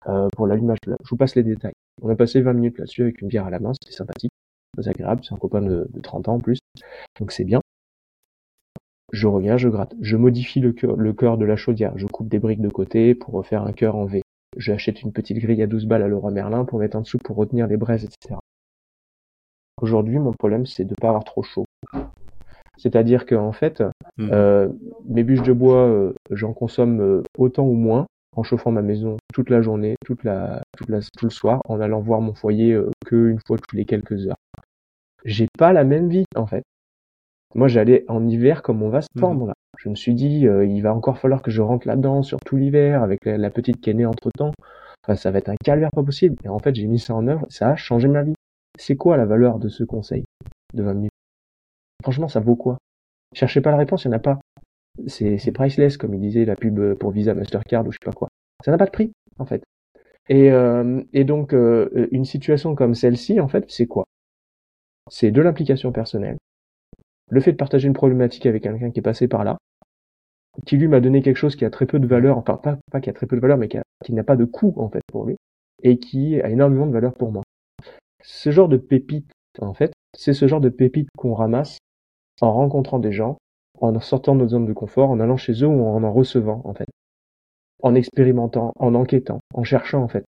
Euh, pour l'allumage, je vous passe les détails. On a passé 20 minutes là-dessus avec une bière à la main, c'était sympathique, très agréable, c'est un copain de, de 30 ans en plus, donc c'est bien. Je reviens, je gratte. Je modifie le cœur, le cœur de la chaudière. Je coupe des briques de côté pour refaire un cœur en V. J'achète une petite grille à 12 balles à Leroy Merlin pour mettre en dessous pour retenir les braises, etc. Aujourd'hui, mon problème, c'est de ne pas avoir trop chaud. C'est-à-dire que en fait, mmh. euh, mes bûches de bois, euh, j'en consomme euh, autant ou moins en chauffant ma maison toute la journée, toute la, toute la, tout le soir, en allant voir mon foyer qu'une fois toutes les quelques heures. J'ai pas la même vie en fait. Moi, j'allais en hiver comme on va se mmh. là. Je me suis dit, euh, il va encore falloir que je rentre là-dedans sur tout l'hiver avec la, petite qui est née entre temps. Enfin, ça va être un calvaire pas possible. Et en fait, j'ai mis ça en œuvre. Ça a changé ma vie. C'est quoi la valeur de ce conseil de 20 minutes? Franchement, ça vaut quoi? Cherchez pas la réponse, il n'y en a pas. C'est, priceless, comme il disait la pub pour Visa, Mastercard ou je sais pas quoi. Ça n'a pas de prix, en fait. Et, euh, donc, euh, une situation comme celle-ci, en fait, c'est quoi? C'est de l'implication personnelle, le fait de partager une problématique avec quelqu'un qui est passé par là, qui lui m'a donné quelque chose qui a très peu de valeur, enfin pas, pas qui a très peu de valeur, mais qui, n'a pas de coût en fait pour lui, et qui a énormément de valeur pour moi. Ce genre de pépite, en fait, c'est ce genre de pépite qu'on ramasse en rencontrant des gens, en sortant de nos zones de confort, en allant chez eux ou en en recevant en fait, en expérimentant, en enquêtant, en cherchant en fait.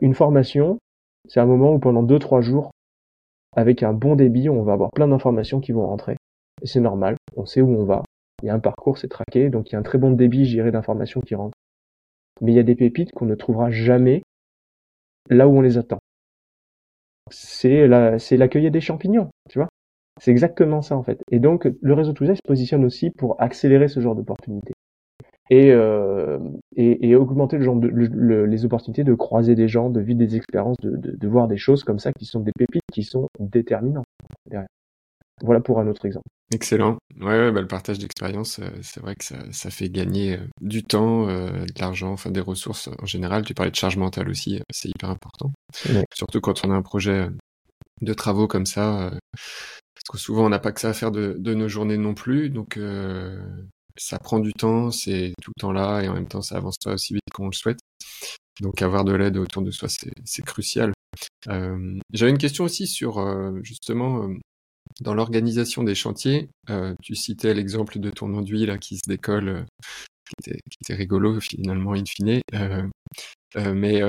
Une formation, c'est un moment où pendant deux trois jours, avec un bon débit, on va avoir plein d'informations qui vont rentrer. Et c'est normal, on sait où on va. Il y a un parcours, c'est traqué, donc il y a un très bon débit, j'irai d'informations qui rentrent. Mais il y a des pépites qu'on ne trouvera jamais là où on les attend. C'est la, c'est l'accueillir des champignons, tu vois. C'est exactement ça en fait. Et donc le réseau Touza se positionne aussi pour accélérer ce genre d'opportunités et, euh, et, et, augmenter le genre de, les opportunités de croiser des gens, de vivre des expériences, de, de, de, voir des choses comme ça qui sont des pépites, qui sont déterminantes derrière. Voilà pour un autre exemple. Excellent. Ouais, ouais bah, le partage d'expérience, euh, c'est vrai que ça, ça, fait gagner euh, du temps, euh, de l'argent, enfin des ressources en général. Tu parlais de charge mentale aussi, c'est hyper important. Surtout quand on a un projet de travaux comme ça. parce que souvent on n'a pas que ça à faire de, de nos journées non plus, donc ça prend du temps, c'est tout le temps là et en même temps ça avance pas aussi vite qu'on le souhaite. Donc avoir de l'aide autour de soi, c'est crucial. Euh, J'avais une question aussi sur euh, justement euh, dans l'organisation des chantiers. Euh, tu citais l'exemple de ton enduit là qui se décolle, qui était, qui, était, rigolo finalement in fine. mais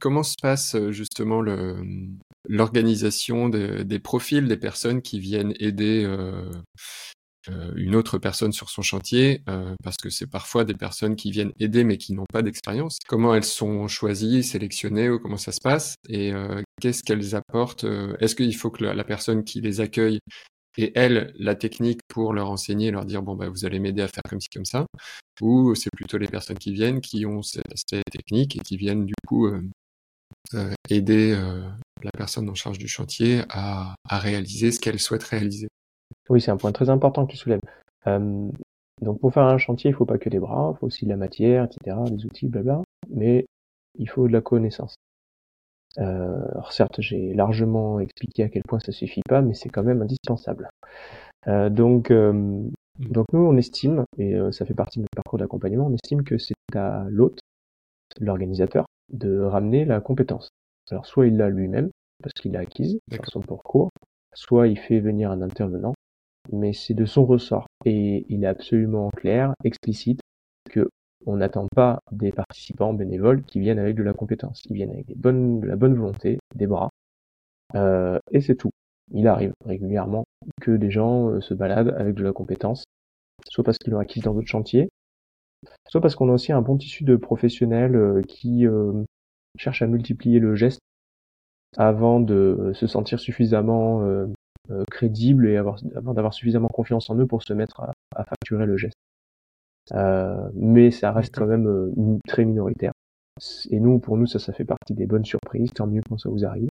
comment se passe justement l'organisation des profils des personnes qui viennent aider euh, une autre personne sur son chantier, euh, parce que c'est parfois des personnes qui viennent aider mais qui n'ont pas d'expérience. Comment elles sont choisies, sélectionnées, ou comment ça se passe, et euh, qu'est-ce qu'elles apportent Est-ce qu'il faut que la, personne qui les accueille ait, elle, la technique pour leur enseigner, leur dire, bon, bah, vous allez m'aider à faire comme ci, comme ça, ou c'est plutôt les personnes qui viennent, qui ont cet aspect technique et qui viennent du coup aider la personne en charge du chantier à réaliser ce qu'elle souhaite réaliser. Oui, c'est un point très important que tu soulèves. Euh, donc pour faire un chantier, il faut pas que des bras, il faut aussi de la matière, etc., des outils, blabla, mais il faut de la connaissance. Euh, alors certes, j'ai largement expliqué à quel point ça suffit pas, mais c'est quand même indispensable. Euh, donc, mmh. donc nous, on estime, et ça fait partie de notre parcours d'accompagnement, on estime que c'est à l'hôte, l'organisateur, de ramener la compétence. Alors soit il l'a lui-même, parce qu'il l'a acquise dans son parcours, soit il fait venir un intervenant, mais c'est de son ressort. Et il est absolument clair, explicite, que on n'attend pas des participants bénévoles qui viennent avec de la compétence, qui viennent avec de la bonne volonté, des bras, euh, et c'est tout. Il arrive régulièrement que des gens euh, se baladent avec de la compétence, soit parce qu'ils l'ont acquis dans d'autres chantiers, soit parce qu'on a aussi un bon tissu de professionnels euh, qui cherchent à multiplier le geste avant de se sentir suffisamment crédibles et avoir, avant d'avoir suffisamment confiance en eux pour se mettre à, à facturer le geste. Euh, mais ça reste quand même euh, très minoritaire. Et nous, pour nous, ça, ça fait partie des bonnes surprises. Tant mieux quand ça vous arrive.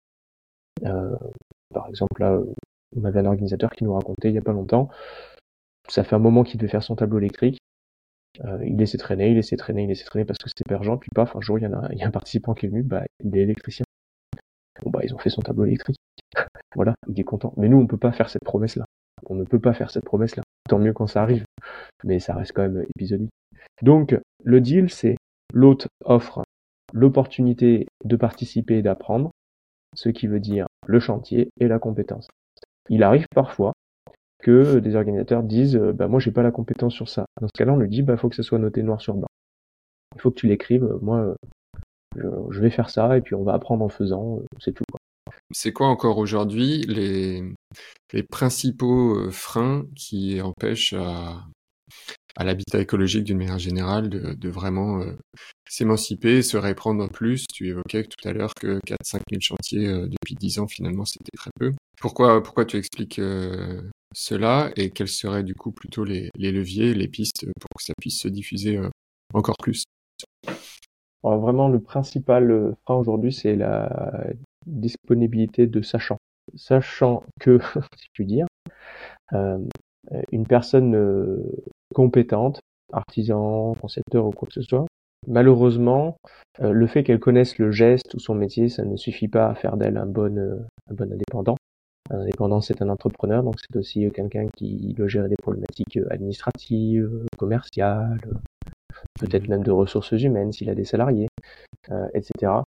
Euh, par exemple, là, on avait un organisateur qui nous racontait il y a pas longtemps. Ça fait un moment qu'il devait faire son tableau électrique. Euh, il laissait traîner, il laissait traîner, il laissait traîner parce que c'était urgent. Puis paf, un jour, il y, en a, il y a un participant qui est venu, bah, il est électricien. Bon, bah, ils ont fait son tableau électrique. Voilà, il est content. Mais nous, on peut pas faire cette promesse-là. On ne peut pas faire cette promesse-là. Tant mieux quand ça arrive. Mais ça reste quand même épisodique. Donc, le deal, c'est l'hôte offre l'opportunité de participer et d'apprendre, ce qui veut dire le chantier et la compétence. Il arrive parfois que des organisateurs disent bah moi j'ai pas la compétence sur ça. Dans ce cas-là, on lui dit bah faut que ça soit noté noir sur blanc. Il faut que tu l'écrives. Moi, je, vais faire ça et puis on va apprendre en faisant. C'est tout. C'est quoi encore aujourd'hui les, les principaux euh, freins qui empêchent à, à l'habitat écologique d'une manière générale de, de vraiment euh, s'émanciper, se répandre plus? Tu évoquais tout à l'heure que 4-5 000 chantiers euh, depuis 10 ans, finalement, c'était très peu. Pourquoi, pourquoi tu expliques cela et quels seraient du coup plutôt les, les, leviers, les pistes pour que ça puisse se diffuser encore plus? Alors vraiment, le principal frein aujourd'hui, c'est la disponibilité de sachant. Sachant que, si je puis dire, euh, une personne euh, compétente, artisan, concepteur ou quoi que ce soit, malheureusement, euh, le fait qu'elle connaisse le geste ou son métier, ça ne suffit pas à faire d'elle un bon, un bon indépendant. Un indépendant, c'est un entrepreneur, donc c'est aussi quelqu'un qui doit gérer des problématiques administratives, commerciales, peut-être même de ressources humaines s'il a des salariés, etc.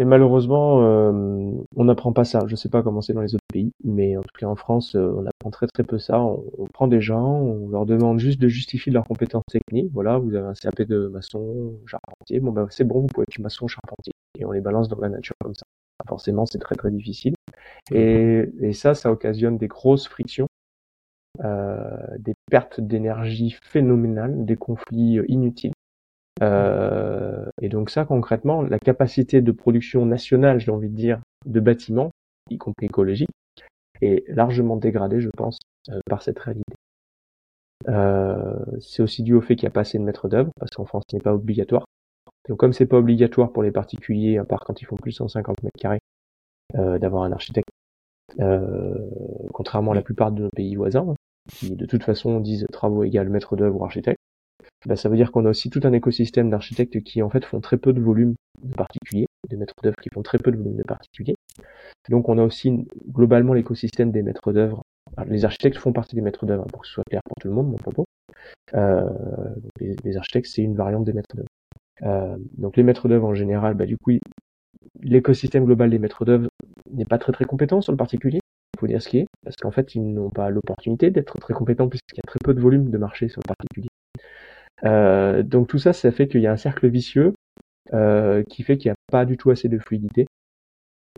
Et malheureusement, euh, on n'apprend pas ça. Je ne sais pas comment c'est dans les autres pays, mais en tout cas en France, euh, on apprend très très peu ça. On, prend des gens, on leur demande juste de justifier leurs compétences techniques. Voilà, vous avez un CAP de maçon, charpentier. Bon ben c'est bon, vous pouvez être maçon, charpentier. Et on les balance dans la nature comme ça. Forcément, c'est très très difficile. Et, et, ça, ça occasionne des grosses frictions, euh, des pertes d'énergie phénoménales, des conflits inutiles. Euh, et donc ça, concrètement, la capacité de production nationale, j'ai envie de dire, de bâtiments, y compris écologiques, est largement dégradée, je pense, euh, par cette réalité. Euh, c'est aussi dû au fait qu'il n'y a pas assez de maîtres d'œuvre, parce qu'en France, ce n'est pas obligatoire. Donc comme c'est pas obligatoire pour les particuliers, à part quand ils font plus de 150 mètres carrés, euh, d'avoir un architecte, euh, contrairement à la plupart de nos pays voisins, hein, qui de toute façon disent travaux égales maître d'œuvre ou architecte, bah, ça veut dire qu'on a aussi tout un écosystème d'architectes qui en fait font très peu de volume de particuliers, de maîtres d'œuvre qui font très peu de volume de particuliers. Donc on a aussi globalement l'écosystème des maîtres d'œuvre. Les architectes font partie des maîtres d'œuvre, pour que ce soit clair pour tout le monde, mon propos. Euh, les, architectes, c'est une variante des maîtres d'œuvre. Euh, donc les maîtres d'œuvre en général, bah, du coup, l'écosystème global des maîtres d'œuvre n'est pas très très compétent sur le particulier. Il faut dire ce qui est, parce qu'en fait, ils n'ont pas l'opportunité d'être très compétents puisqu'il y a très peu de volume de marché sur le particulier. Euh, donc tout ça, ça fait qu'il y a un cercle vicieux qui fait qu'il n'y a pas du tout assez de fluidité.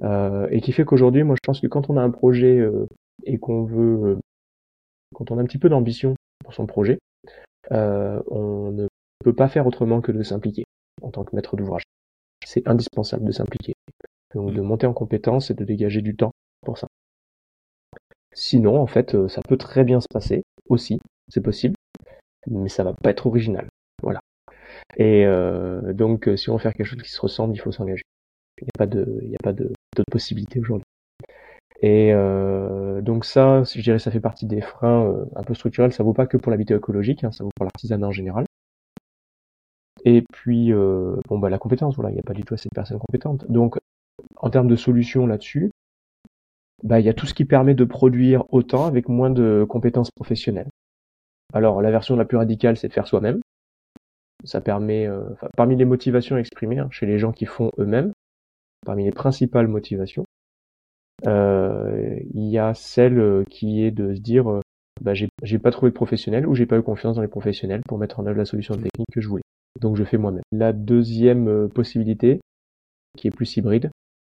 et qui fait qu'aujourd'hui, moi je pense que quand on a un projet et qu'on veut, quand on a un petit peu d'ambition pour son projet, on ne peut pas faire autrement que de s'impliquer en tant que maître d'ouvrage. C'est indispensable de s'impliquer. Donc de monter en compétence et de dégager du temps pour ça. Sinon, en fait, euh, ça peut très bien se passer aussi, c'est possible, mais ça va pas être original. Voilà. Et euh, donc, euh, si on veut faire quelque chose qui se ressemble, il faut s'engager. Il n'y a pas de, il a pas de, d'autres aujourd'hui. Et euh, donc ça, je dirais, ça fait partie des freins un peu structurels. Ça vaut pas que pour l'habitat écologique, hein, ça vaut pour l'artisanat en général. Et puis, bon bah la compétence, voilà, il n'y a pas du tout assez de personnes compétentes. Donc, en termes de solutions là-dessus, bah, il y a tout ce qui permet de produire autant avec moins de compétences professionnelles. Alors la version la plus radicale, c'est de faire soi-même. Ça permet, euh, parmi les motivations exprimées hein, chez les gens qui font eux-mêmes, parmi les principales motivations, euh, il y a celle euh, qui est de se dire, bah, j'ai pas trouvé de professionnel ou j'ai pas eu confiance dans les professionnels pour mettre en œuvre la solution technique que je voulais. Donc je fais moi-même. La deuxième possibilité, qui est plus hybride,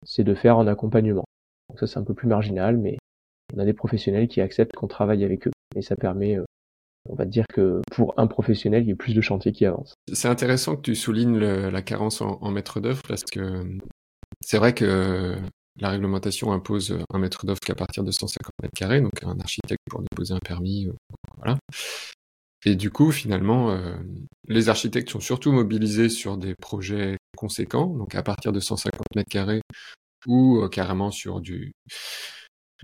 c'est de faire en accompagnement. Donc ça c'est un peu plus marginal, mais on a des professionnels qui acceptent qu'on travaille avec eux. Et ça permet, on va dire que pour un professionnel, il y a plus de chantiers qui avancent. C'est intéressant que tu soulignes la carence en, maître d'œuvre parce que c'est vrai que la réglementation impose un maître d'œuvre qu'à partir de 150 mètres carrés, donc un architecte pour déposer un permis, voilà. Et du coup, finalement, euh, les architectes sont surtout mobilisés sur des projets conséquents, donc à partir de 150 mètres carrés, ou euh, carrément sur du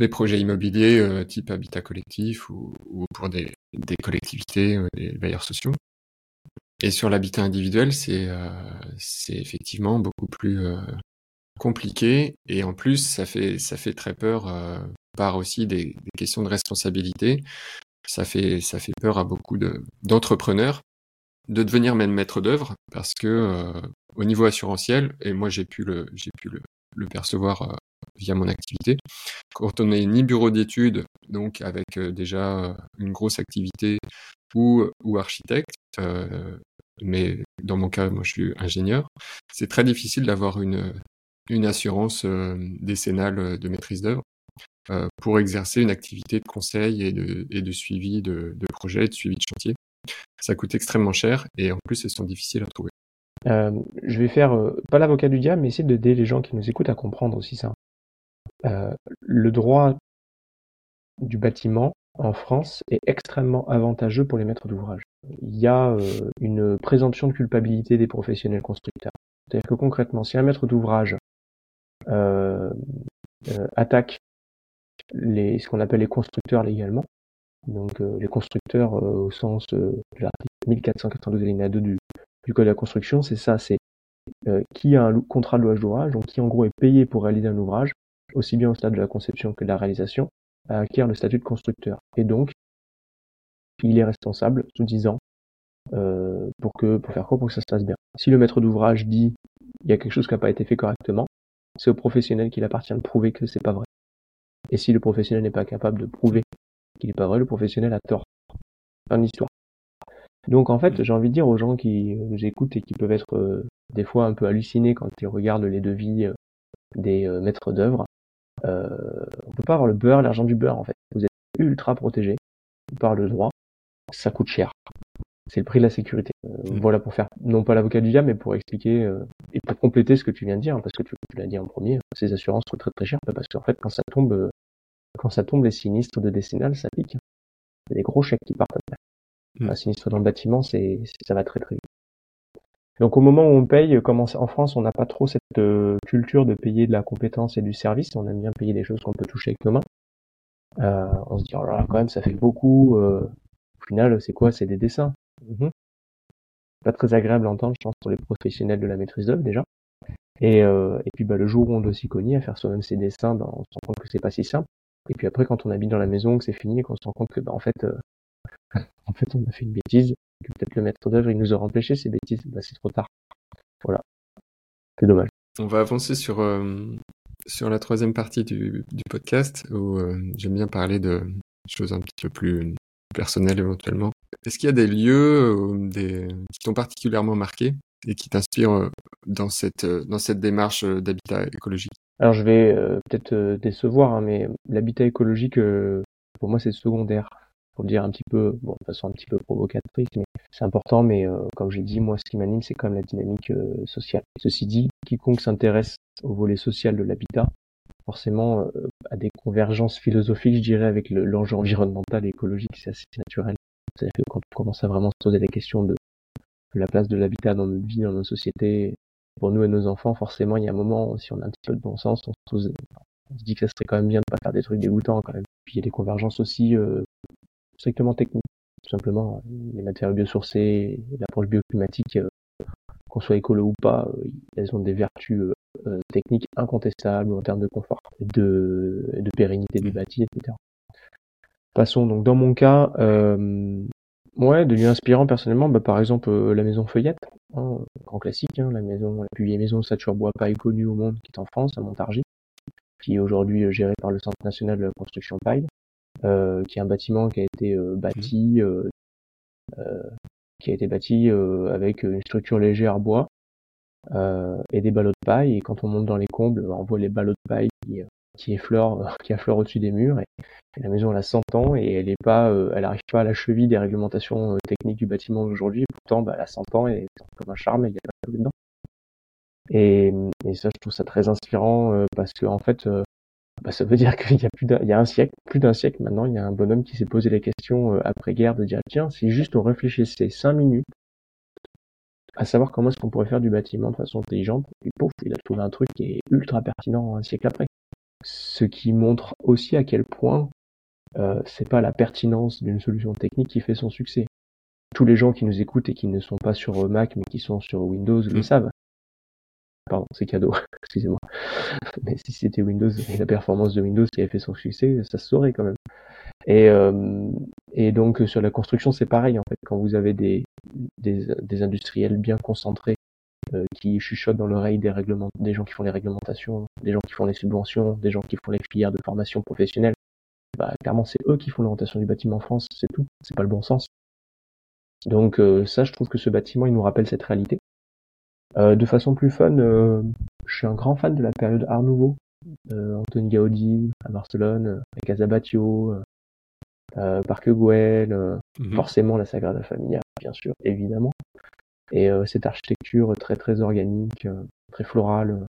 des projets immobiliers euh, type habitat collectif ou, pour des, des collectivités, euh, des bailleurs sociaux. Et sur l'habitat individuel, c'est c'est effectivement beaucoup plus compliqué et en plus ça fait ça fait très peur par aussi des, questions de responsabilité. Ça fait ça fait peur à beaucoup de d'entrepreneurs de devenir même maître d'œuvre parce que au niveau assurantiel et moi j'ai pu le j'ai pu le percevoir euh, via mon activité. Quand on n'est ni bureau d'études, donc avec euh, déjà euh, une grosse activité, ou, ou architecte, mais dans mon cas, moi je suis ingénieur, c'est très difficile d'avoir une, une assurance décennale de maîtrise d'œuvre pour exercer une activité de conseil et de, et de suivi de, de projet, de suivi de chantier. Ça coûte extrêmement cher et en plus elles sont difficiles à trouver. Euh, je vais faire, euh, pas l'avocat du diable, mais essayer d'aider les gens qui nous écoutent à comprendre aussi ça. Euh, le droit du bâtiment en France est extrêmement avantageux pour les maîtres d'ouvrage. Il y a une présomption de culpabilité des professionnels constructeurs. C'est-à-dire que concrètement, si un maître d'ouvrage attaque les, ce qu'on appelle les constructeurs légalement, donc les constructeurs au sens de l'article 1492 alinéa 2 du, du code de la construction, c'est ça, c'est euh, qui a un contrat de louage d'ouvrage, donc qui en gros est payé pour réaliser un ouvrage, aussi bien au stade de la conception que de la réalisation, acquiert le statut de constructeur. Et donc, il est responsable sous 10 ans euh, pour que pour faire quoi pour que ça se passe bien. Si le maître d'ouvrage dit il y a quelque chose qui n'a pas été fait correctement, c'est au professionnel qu'il appartient de prouver que c'est pas vrai. Et si le professionnel n'est pas capable de prouver qu'il n'est pas vrai, le professionnel a tort. Fin d'histoire. Donc en fait, j'ai envie de dire aux gens qui nous écoutent et qui peuvent être euh, des fois un peu hallucinés quand ils regardent les devis euh, des euh, maîtres d'œuvre, euh, on peut pas avoir le beurre, l'argent du beurre en fait. Vous êtes ultra protégé par le droit, ça coûte cher. C'est le prix de la sécurité. Mmh. Voilà pour faire non pas l'avocat du diable, mais pour expliquer et pour compléter ce que tu viens de dire, hein, parce que tu, l'as dit en premier, ces assurances coûtent très très cher, parce qu'en fait quand ça tombe, quand ça tombe les sinistres de décennale, ça pique. C'est des gros chèques qui partent après. Un sinistre dans le bâtiment, c'est, ça va très très vite. Donc au moment où on paye, comme en France, on n'a pas trop cette euh, culture de payer de la compétence et du service. On aime bien payer des choses qu'on peut toucher avec nos mains. Euh, on se dit, oh là quand même, ça fait beaucoup. Euh, au final, c'est quoi? C'est des dessins. Mhm. Pas très agréable à entendre, je pense, pour les professionnels de la maîtrise d'œuvre déjà. Et, et puis bah, le jour où on doit s'y cogner à faire soi-même ses dessins, bah, on se rend compte que c'est pas si simple. Et puis après, quand on habite dans la maison, que c'est fini, qu'on se rend compte que bah, en fait, en fait, on a fait une bêtise, que peut-être le maître d'œuvre, il nous aura empêché ces bêtises, bah, c'est trop tard. Voilà. C'est dommage. On va avancer sur, euh, sur la troisième partie du, du podcast, où euh, j'aime bien parler de choses un petit peu plus personnelles éventuellement. Est-ce qu'il y a des lieux euh, des... qui t'ont particulièrement marqué et qui t'inspire dans cette, dans cette démarche d'habitat écologique? Alors je vais peut-être décevoir, hein, mais l'habitat écologique, pour moi c'est secondaire pour dire un petit peu, bon, de façon un petit peu provocatrice, mais c'est important. Mais comme j'ai dit, moi, ce qui m'anime, c'est quand même la dynamique sociale. Ceci dit, quiconque s'intéresse au volet social de l'habitat, forcément à des convergences philosophiques, je dirais, avec l'enjeu environnemental et écologique, c'est assez naturel. C'est-à-dire que quand on commence à vraiment se poser la question de la place de l'habitat dans notre vie, dans nos sociétés, pour nous et nos enfants, forcément, il y a un moment, si on a un petit peu de bon sens, on se, on se dit que ça serait quand même bien de pas faire des trucs dégoûtants quand même. Puis il y a des convergences aussi strictement technique. Tout simplement, les matériaux biosourcés, l'approche bioclimatique, euh, qu'on soit écolo ou pas, euh, elles ont des vertus euh, techniques incontestables en termes de confort, de, de pérennité du bâti, etc. Passons donc dans mon cas, euh, ouais, de lieux inspirants personnellement, bah, par exemple la maison Feuillette, hein, grand classique, hein, la maison, la plus vieille maison sature bois paille connue au monde qui est en France, à Montargis, qui est aujourd'hui gérée par le Centre national de construction paille. Euh, qui est un bâtiment qui a été euh, bâti, euh, qui a été bâti avec une structure légère bois et des ballots de paille. Et quand on monte dans les combles, on voit les ballots de paille qui, qui effleurent, qui affleurent au-dessus des murs. Et, la maison, elle a 100 ans et elle est pas, elle arrive pas à la cheville des réglementations techniques du bâtiment d'aujourd'hui. Pourtant, bah, elle a 100 ans et c'est comme un charme, il y a pas dedans. Et, et ça, je trouve ça très inspirant parce que en fait, bah, ça veut dire qu'il y a plus d'un, il y a un siècle, plus d'un siècle maintenant, il y a un bonhomme qui s'est posé la question euh, après-guerre de dire tiens, si juste on réfléchissait cinq minutes à savoir comment est-ce qu'on pourrait faire du bâtiment de façon intelligente, et pouf, il a trouvé un truc qui est ultra pertinent un siècle après. Ce qui montre aussi à quel point euh, c'est pas la pertinence d'une solution technique qui fait son succès. Tous les gens qui nous écoutent et qui ne sont pas sur Mac mais qui sont sur Windows le mmh. savent. Pardon, c'est cadeau, excusez-moi. Mais si c'était Windows et la performance de Windows qui avait fait son succès, ça se saurait quand même. Et, euh, et donc sur la construction, c'est pareil en fait. Quand vous avez des, des, des industriels bien concentrés euh, qui chuchotent dans l'oreille des règlements, des gens qui font les réglementations, des gens qui font les subventions, des gens qui font les filières de formation professionnelle, bah clairement c'est eux qui font l'orientation du bâtiment en France, c'est tout. C'est pas le bon sens. Donc euh, ça, je trouve que ce bâtiment, il nous rappelle cette réalité. Euh, de façon plus fun, euh, je suis un grand fan de la période Art Nouveau. Euh, Anthony Gaudi à Barcelone, à Casabatio, Parc Güell, mhm. forcément la Sagrada Familia, bien sûr, évidemment. Et cette architecture très très organique, très florale,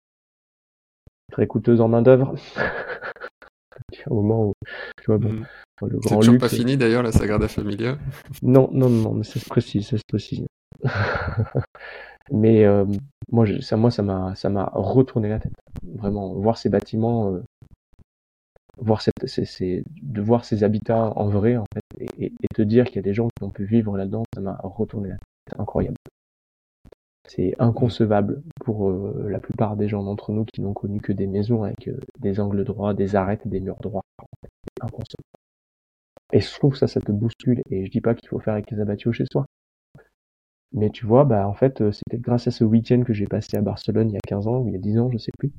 très coûteuse en main d'œuvre. au moment où tu vois bon, mhm. le grand toujours pas fini d'ailleurs la Sagrada Familia. Non non non, mais ça se précise, ça se précise. Mais euh, moi, ça, moi, ça m'a, ça m'a retourné la tête. Vraiment, voir ces bâtiments, euh, voir cette, c'est, de voir ces habitats en vrai, en fait, et, et, te dire qu'il y a des gens qui ont pu vivre là-dedans, ça m'a retourné la tête. C'est incroyable. C'est inconcevable pour euh, la plupart des gens d'entre nous qui n'ont connu que des maisons avec des angles droits, des arêtes, des murs droits. C'est inconcevable. Et je trouve ça, ça te bouscule. Et je dis pas qu'il faut faire avec les abattus chez soi. Mais tu vois, bah en fait, euh, c'était grâce à ce week-end que j'ai passé à Barcelone il y a 15 ans, ou il y a 10 ans, je sais plus,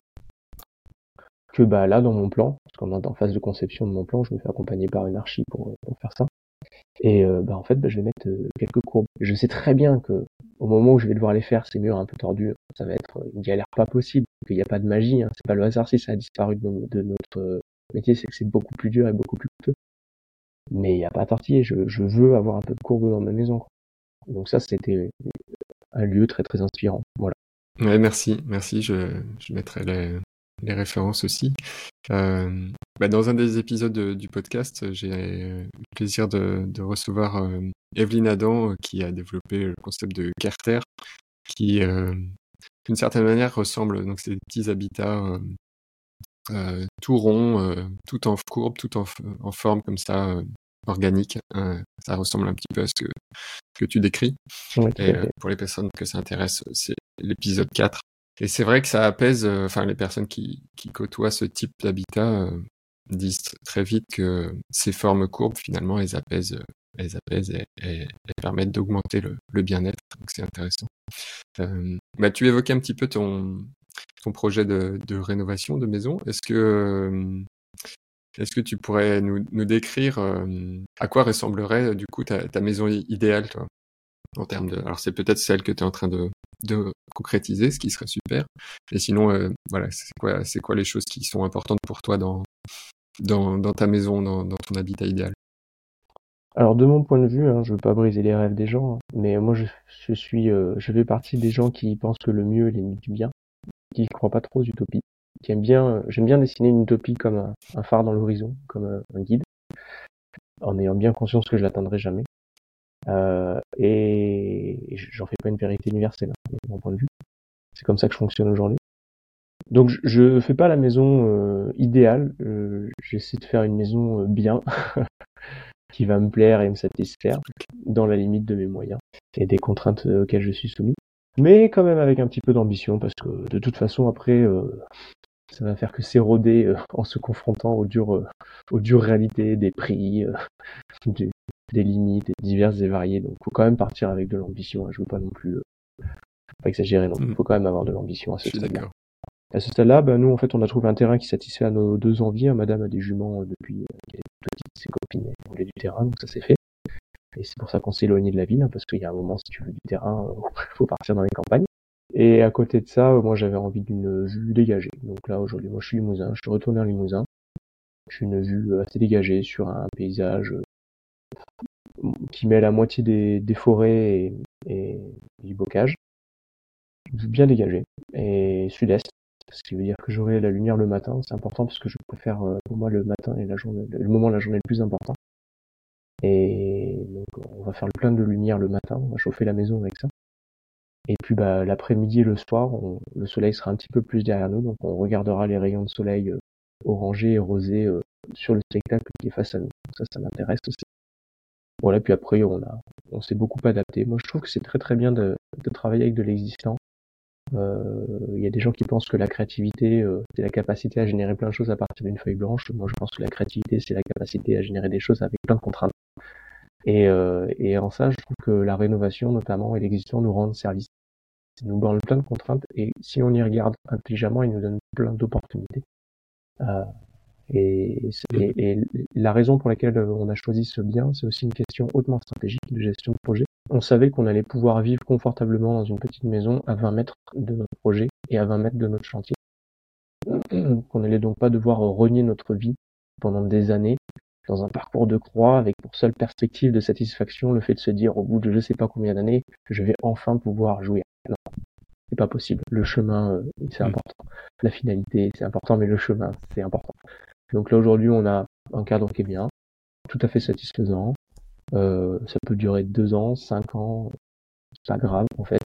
que bah là, dans mon plan, parce qu'on est en phase de conception de mon plan, je me fais accompagner par une archi pour, euh, faire ça. Et euh, bah en fait, bah, je vais mettre quelques courbes. Je sais très bien que au moment où je vais devoir les faire, ces murs un peu tordus, ça va être une galère pas possible, qu'il n'y a pas de magie, hein. c'est pas le hasard si ça a disparu de, notre métier, c'est que c'est beaucoup plus dur et beaucoup plus coûteux. Mais il n'y a pas à tortiller, je, je veux avoir un peu de courbe dans ma maison. Donc ça, c'était un lieu très très inspirant. Voilà. Merci, merci. Je, mettrai les, références aussi. Euh, bah dans un des épisodes du podcast, j'ai le plaisir de, recevoir euh, Evelyne Adam euh, qui a développé le concept de Carter, qui d'une certaine manière ressemble donc des petits habitats tout ronds, tout en courbe, tout en forme comme ça, organique. Euh, ça ressemble un petit peu à ce que, que tu décris. et euh, pour les personnes que ça intéresse, c'est l'épisode 4. Et c'est vrai que ça apaise, euh, enfin les personnes qui, qui côtoient ce type d'habitat disent très vite que ces formes courbes, finalement, elles apaisent, elles apaisent et, permettent d'augmenter le, le bien-être. Donc c'est intéressant. bah, tu évoquais un petit peu ton, ton projet de, de rénovation de maison. Est-ce que est-ce que tu pourrais nous, nous décrire euh, à quoi ressemblerait du coup ta, ta maison idéale, toi en termes de. Alors c'est peut-être celle que tu es en train de, de concrétiser, ce qui serait super. Et sinon, euh, voilà, c'est quoi, c'est quoi les choses qui sont importantes pour toi dans, dans, dans ta maison, dans, dans ton habitat idéal? Alors de mon point de vue, hein, je veux pas briser les rêves des gens, hein, mais moi je, je suis, euh, je fais partie des gens qui pensent que le mieux est l'ennemi du bien, qui ne croient pas trop aux utopies, qui bien, euh, j'aime bien dessiner une utopie comme un, phare dans l'horizon, comme euh, un guide, en ayant bien conscience que je l'atteindrai jamais. Euh, et, j'en fais pas une vérité universelle, hein, de mon point de vue. C'est comme ça que je fonctionne aujourd'hui. Donc je, fais pas la maison idéale, j'essaie de faire une maison bien. qui va me plaire et me satisfaire dans la limite de mes moyens et des contraintes euh, auxquelles je suis soumis. Mais quand même avec un petit peu d'ambition parce que de toute façon après euh, ça va faire que s'éroder euh, en se confrontant aux dures, aux dures réalités des prix, des, limites diverses et variées. Donc faut quand même partir avec de l'ambition. Hein. Je veux pas non plus pas exagérer non. Il mm. faut quand même avoir de l'ambition à ce stade-là. À ce stade-là, bah, nous en fait on a trouvé un terrain qui satisfait à nos deux envies. Madame a des juments depuis ses copines voulaient du terrain, donc ça s'est fait. Et c'est pour ça qu'on s'est éloigné de la ville, hein, parce qu'il y a un moment, si tu veux du terrain, il euh, faut partir dans les campagnes. Et à côté de ça, euh, moi j'avais envie d'une vue dégagée. Donc là aujourd'hui, moi je suis limousin, je suis retourné en limousin. J'ai une vue euh, assez dégagée sur un paysage qui met la moitié des, forêts et, et, du bocage. Bien dégagée. Et sud-est, ce qui veut dire que j'aurai la lumière le matin. C'est important parce que je préfère euh, pour moi le matin et la journée, le moment de la journée le plus important. Et donc on va faire le plein de lumière le matin, on va chauffer la maison avec ça. Et puis bah, l'après-midi et le soir, le soleil sera un petit peu plus derrière nous, donc on regardera les rayons de soleil euh, orangés et rosés euh, sur le spectacle qui est face à nous. ça, ça m'intéresse aussi. Voilà, puis après on a, on s'est beaucoup adapté. Moi, je trouve que c'est très très bien de, de travailler avec de l'existant euh, il y a des gens qui pensent que la créativité, euh, c'est la capacité à générer plein de choses à partir d'une feuille blanche. Moi, je pense que la créativité, c'est la capacité à générer des choses avec plein de contraintes. Et, euh, et en ça, je trouve que la rénovation, notamment, et l'existant nous rendent service. Ils nous donne plein de contraintes, et si on y regarde intelligemment, ils nous donnent plein d'opportunités. Euh, et, et, la raison pour laquelle on a choisi ce bien, c'est aussi une question hautement stratégique de gestion de projet. On savait qu'on allait pouvoir vivre confortablement dans une petite maison à 20 mètres de notre projet et à 20 mètres de notre chantier. qu'on n'allait donc pas devoir renier notre vie pendant des années dans un parcours de croix avec pour seule perspective de satisfaction le fait de se dire au bout de je sais pas combien d'années je vais enfin pouvoir jouer. Non, c'est pas possible. Le chemin, euh, c'est mm. important. La finalité, c'est important, mais le chemin, c'est important. Donc là aujourd'hui, on a un cadre qui est bien, tout à fait satisfaisant, euh, ça peut durer deux ans, cinq ans, pas grave en fait.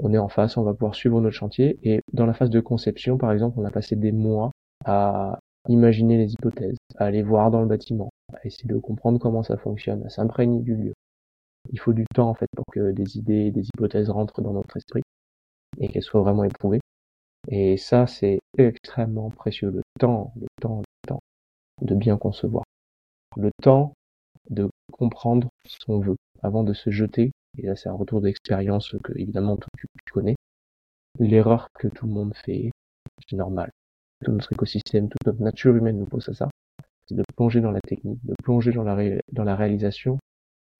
On est en face, on va pouvoir suivre notre chantier. Et dans la phase de conception, par exemple, on a passé des mois à imaginer les hypothèses, à aller voir dans le bâtiment, à essayer de comprendre comment ça fonctionne, à s'imprégner du lieu. Il faut du temps en fait pour que des idées, des hypothèses rentrent dans notre esprit et qu'elles soient vraiment éprouvées. Et ça, c'est extrêmement précieux. Le temps, le temps, le temps de bien concevoir. Le temps de comprendre ce qu'on avant de se jeter. Et là, c'est un retour d'expérience que, évidemment, tu, connais. L'erreur que tout le monde fait, c'est normal. Tout notre écosystème, toute notre nature humaine nous pose à ça. C'est de plonger dans la technique, de plonger dans la, dans la réalisation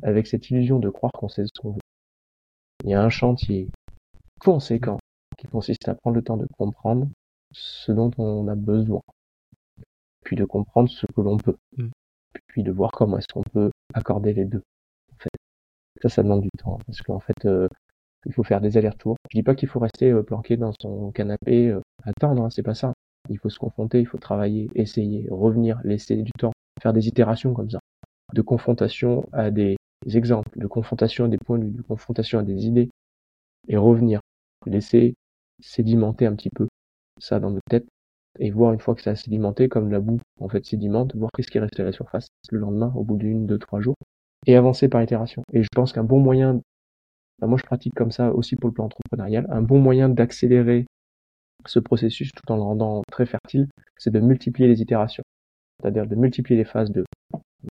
avec cette illusion de croire qu'on sait ce qu'on veut. Il y a un chantier conséquent qui consiste à prendre le temps de comprendre ce dont on a besoin, puis de comprendre ce que l'on peut. Mm puis de voir comment est-ce qu'on peut accorder les deux. En fait. Ça, ça demande du temps, parce qu'en fait, euh, il faut faire des allers-retours. Je dis pas qu'il faut rester euh, planqué dans son canapé, euh, attendre, hein, c'est pas ça. Il faut se confronter, il faut travailler, essayer, revenir, laisser du temps, faire des itérations comme ça, de confrontation à des exemples, de confrontation à des points de vue, de confrontation à des idées, et revenir, laisser sédimenter un petit peu ça dans notre tête, et voir une fois que ça a sédimenté, comme la boue en fait sédimente, voir qu'est-ce qui reste à la surface le lendemain, au bout d'une, deux, trois jours, et avancer par itération. Et je pense qu'un bon moyen, bah, moi je pratique comme ça aussi pour le plan entrepreneurial, un bon moyen d'accélérer ce processus tout en le rendant très fertile, c'est de multiplier les itérations. C'est-à-dire de multiplier les phases de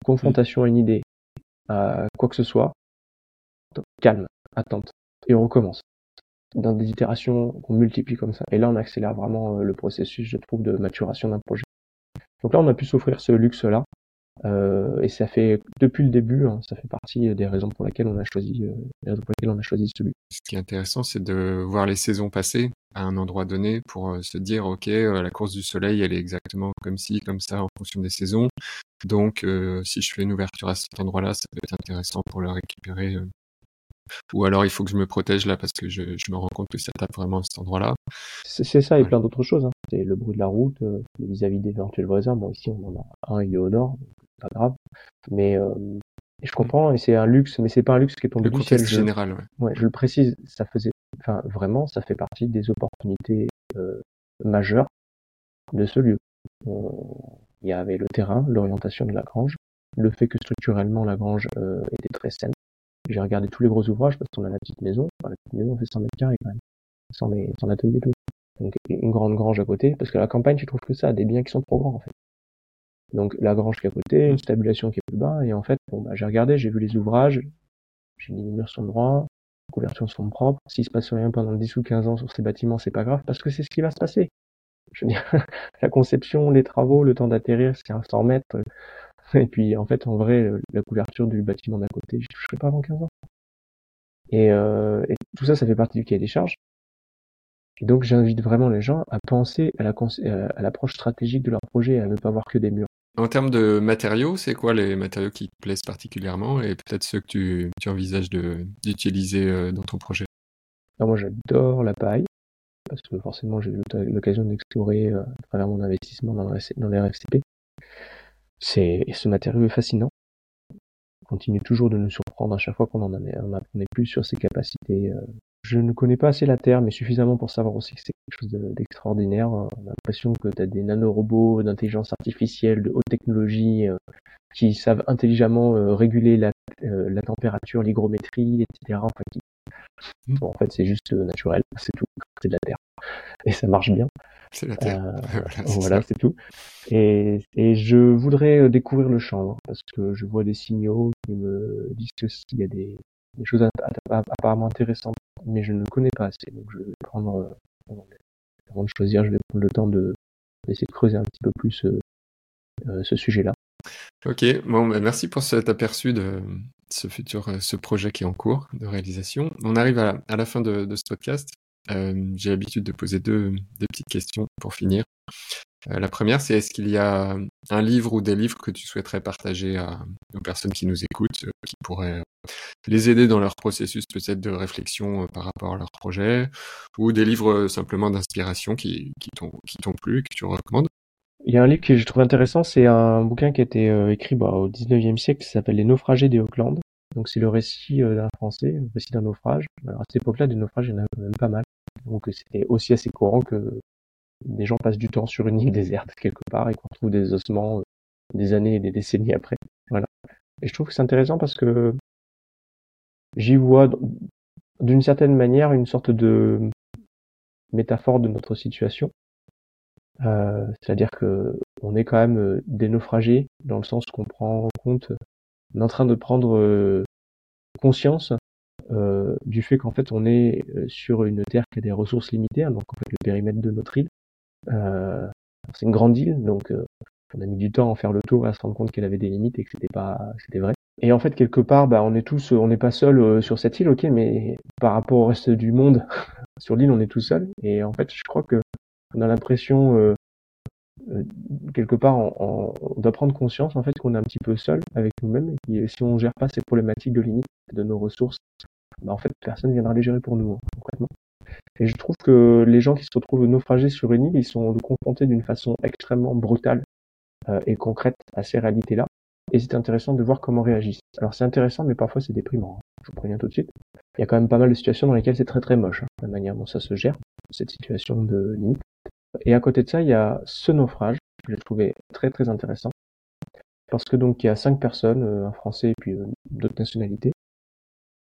confrontation à une idée, à quoi que ce soit, calme, attente, et on recommence dans des itérations qu'on multiplie comme ça. Et là, on accélère vraiment euh, le processus, je trouve, de maturation d'un projet. Donc là, on a pu s'offrir ce luxe-là Euh, et ça fait depuis le début, hein, ça fait partie des raisons pour lesquelles on a choisi, euh, les raisons pour lesquelles on a choisi celui. Ce qui est intéressant, c'est de voir les saisons passer à un endroit donné pour euh, se dire, ok, la course du soleil, elle est exactement comme ci, comme ça, en fonction des saisons. Donc, si je fais une ouverture à cet endroit-là, ça peut être intéressant pour le récupérer. Ou alors, il faut que je me protège là parce que je, me rends compte que ça tape vraiment à cet endroit-là. C'est ça et plein d'autres choses. Hein. C'est le bruit de la route vis-à-vis des éventuels voisins. Bon, ici, on en a un, il est au nord, pas grave. Mais euh, je comprends, et c'est un luxe, mais c'est pas un luxe qui est tombé du ciel. général, ouais. ouais. Je le précise, ça faisait, enfin vraiment, ça fait partie des opportunités euh, majeures de ce lieu. Il y avait le terrain, l'orientation de la grange, le fait que structurellement la grange euh, était très saine. J'ai regardé tous les gros ouvrages parce qu'on a la petite maison. la petite maison fait 100 mètres carrés quand même, sans, les, sans l'atelier tout. Donc une grande grange à côté, parce que la campagne, tu trouves que ça, des biens qui sont trop grands en fait. Donc la grange qui est à côté, une stabulation qui est plus bas, et en fait, bon, bah, j'ai regardé, j'ai vu les ouvrages, j'ai dit les murs sont droits, les couvertures sont propres, s'il se passe rien pendant 10 ou 15 ans sur ces bâtiments, c'est pas grave, parce que c'est ce qui va se passer. Je veux dire, la conception, les travaux, le temps d'atterrir, c'est à 100 mètres, et puis en fait, en vrai, la couverture du bâtiment d'à côté, je toucherai pas avant 15 ans. Et, euh, et, tout ça, ça fait partie du cahier des charges. Et donc j'invite vraiment les gens à penser à l'approche stratégique de leur projet, à ne pas voir que des murs. En termes de matériaux, c'est quoi les matériaux qui te plaisent particulièrement et peut-être ceux que tu, tu envisages d'utiliser euh, dans ton projet? Alors Moi j'adore la paille, parce que forcément j'ai eu l'occasion d'explorer euh, à travers mon investissement dans, dans les RFCP. Et ce matériau est fascinant. Il continue toujours de nous surprendre à chaque fois qu'on en on apprenait plus sur ses capacités euh, je ne connais pas assez la Terre, mais suffisamment pour savoir aussi que c'est quelque chose d'extraordinaire. On a l'impression que tu as des nanorobots d'intelligence artificielle, de haute technologie, euh, qui savent intelligemment euh, réguler la, euh, la température, l'hygrométrie, etc. Enfin, bon, en fait, c'est juste naturel, c'est tout. C'est de la Terre. Et ça marche bien. C'est la Terre. voilà, c'est tout. Et, et je voudrais découvrir le champ, parce que je vois des signaux qui me disent qu'il y a des, des choses apparemment intéressantes, mais je ne connais pas assez. Donc je vais prendre, euh, avant de choisir, je vais prendre le temps de d'essayer de creuser un petit peu plus euh, euh, ce sujet-là. Ok, bon, bah, merci pour cet aperçu de ce futur, ce projet qui est en cours de réalisation. On arrive à, la fin de, de ce podcast. J'ai l'habitude de poser deux, deux petites questions pour finir. Euh, la première, c'est est-ce qu'il y a un livre ou des livres que tu souhaiterais partager à, aux personnes qui nous écoutent, euh, qui pourraient euh, les aider dans leur processus peut-être de réflexion par rapport à leur projet, ou des livres simplement d'inspiration qui, qui t'ont plu, que tu recommandes? Il y a un livre que je trouve intéressant, c'est un bouquin qui a été écrit bah, au 19e siècle, qui s'appelle Les naufragés des Auckland. Donc c'est le récit d'un Français, le récit d'un naufrage. Alors à cette époque-là, des naufrages, il y en a même pas mal. Donc c'était aussi assez courant que des gens passent du temps sur une île déserte quelque part et qu'on trouve des ossements euh, des années et des décennies après. Voilà. Et je trouve que c'est intéressant parce que j'y vois d'une certaine manière une sorte de métaphore de notre situation. Euh, C'est-à-dire que on est quand même euh, des naufragés dans le sens qu'on prend en compte, on est en train de prendre conscience du fait qu'en fait on est sur une terre qui a des ressources limitées, donc en fait le périmètre de notre île, c'est une grande île, donc euh, on a mis du temps à faire le tour à se rendre compte qu'elle avait des limites et que c'était pas, c'était vrai. Et en fait, quelque part, bah, on est tous, on n'est pas seul euh, sur cette île, ok, mais par rapport au reste du monde, sur l'île, on est tout seul. Et en fait, je crois que on a l'impression, euh, quelque part, on, on, doit prendre conscience en fait qu'on est un petit peu seul avec nous-mêmes et si on gère pas ces problématiques de limites de nos ressources, bah, en fait, personne viendra les gérer pour nous, hein, concrètement. Et je trouve que les gens qui se retrouvent naufragés sur une île, ils sont confrontés d'une façon extrêmement brutale euh, et concrète à ces réalités-là. Et c'est intéressant de voir comment réagissent. Alors c'est intéressant, mais parfois c'est déprimant. Hein. Je vous préviens tout de suite. Il y a quand même pas mal de situations dans lesquelles c'est très très moche, hein, la manière dont ça se gère, cette situation de limite. Et à côté de ça, il y a ce naufrage que j'ai trouvé très très intéressant. Parce que donc il y a cinq personnes, euh, un Français et puis euh, d'autres nationalités.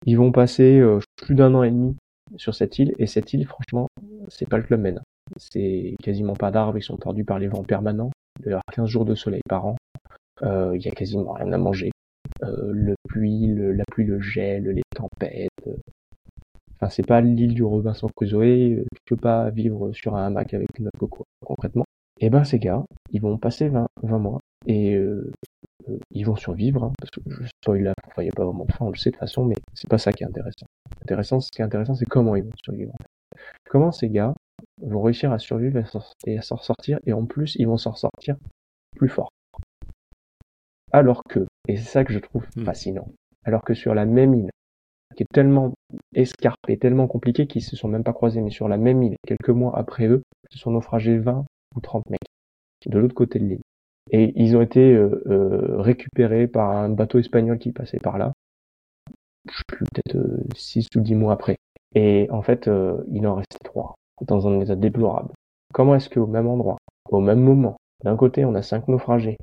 Ils vont passer plus d'un an et demi sur cette île. Et cette île, franchement, c'est pas le club Med. C'est quasiment pas d'arbres, ils sont tordus par les vents permanents. Il y avoir 15 jours de soleil par an. Euh, il y a quasiment rien à manger. Euh, le pluie, le, la pluie, le gel, les tempêtes. Enfin, c'est pas l'île du Robinson Crusoe. Tu peux pas vivre sur un hamac avec une noix coco, concrètement. Et ben, ces gars, ils vont passer 20, 20 mois. Et euh, ils vont survivre, hein, parce que je spoil là, enfin, il n'y a pas vraiment de fin, on le sait de toute façon, mais c'est pas ça qui est intéressant. intéressant ce qui est intéressant, c'est comment ils vont survivre. Comment ces gars vont réussir à survivre et à s'en sortir, et en plus, ils vont s'en sortir plus fort. Alors que, et c'est ça que je trouve hmm. fascinant, alors que sur la même île, qui est tellement escarpée, tellement compliquée qu'ils se sont même pas croisés, mais sur la même île, quelques mois après eux, se sont naufragés 20 ou 30 mecs de l'autre côté de l'île. Et ils ont été euh, euh, récupérés par un bateau espagnol qui passait par là, je sais plus, peut-être 6 euh, ou 10 mois après. Et en fait, il en restait trois, dans un état déplorable. Comment est-ce qu'au même endroit, au même moment, d'un côté on a cinq naufragés,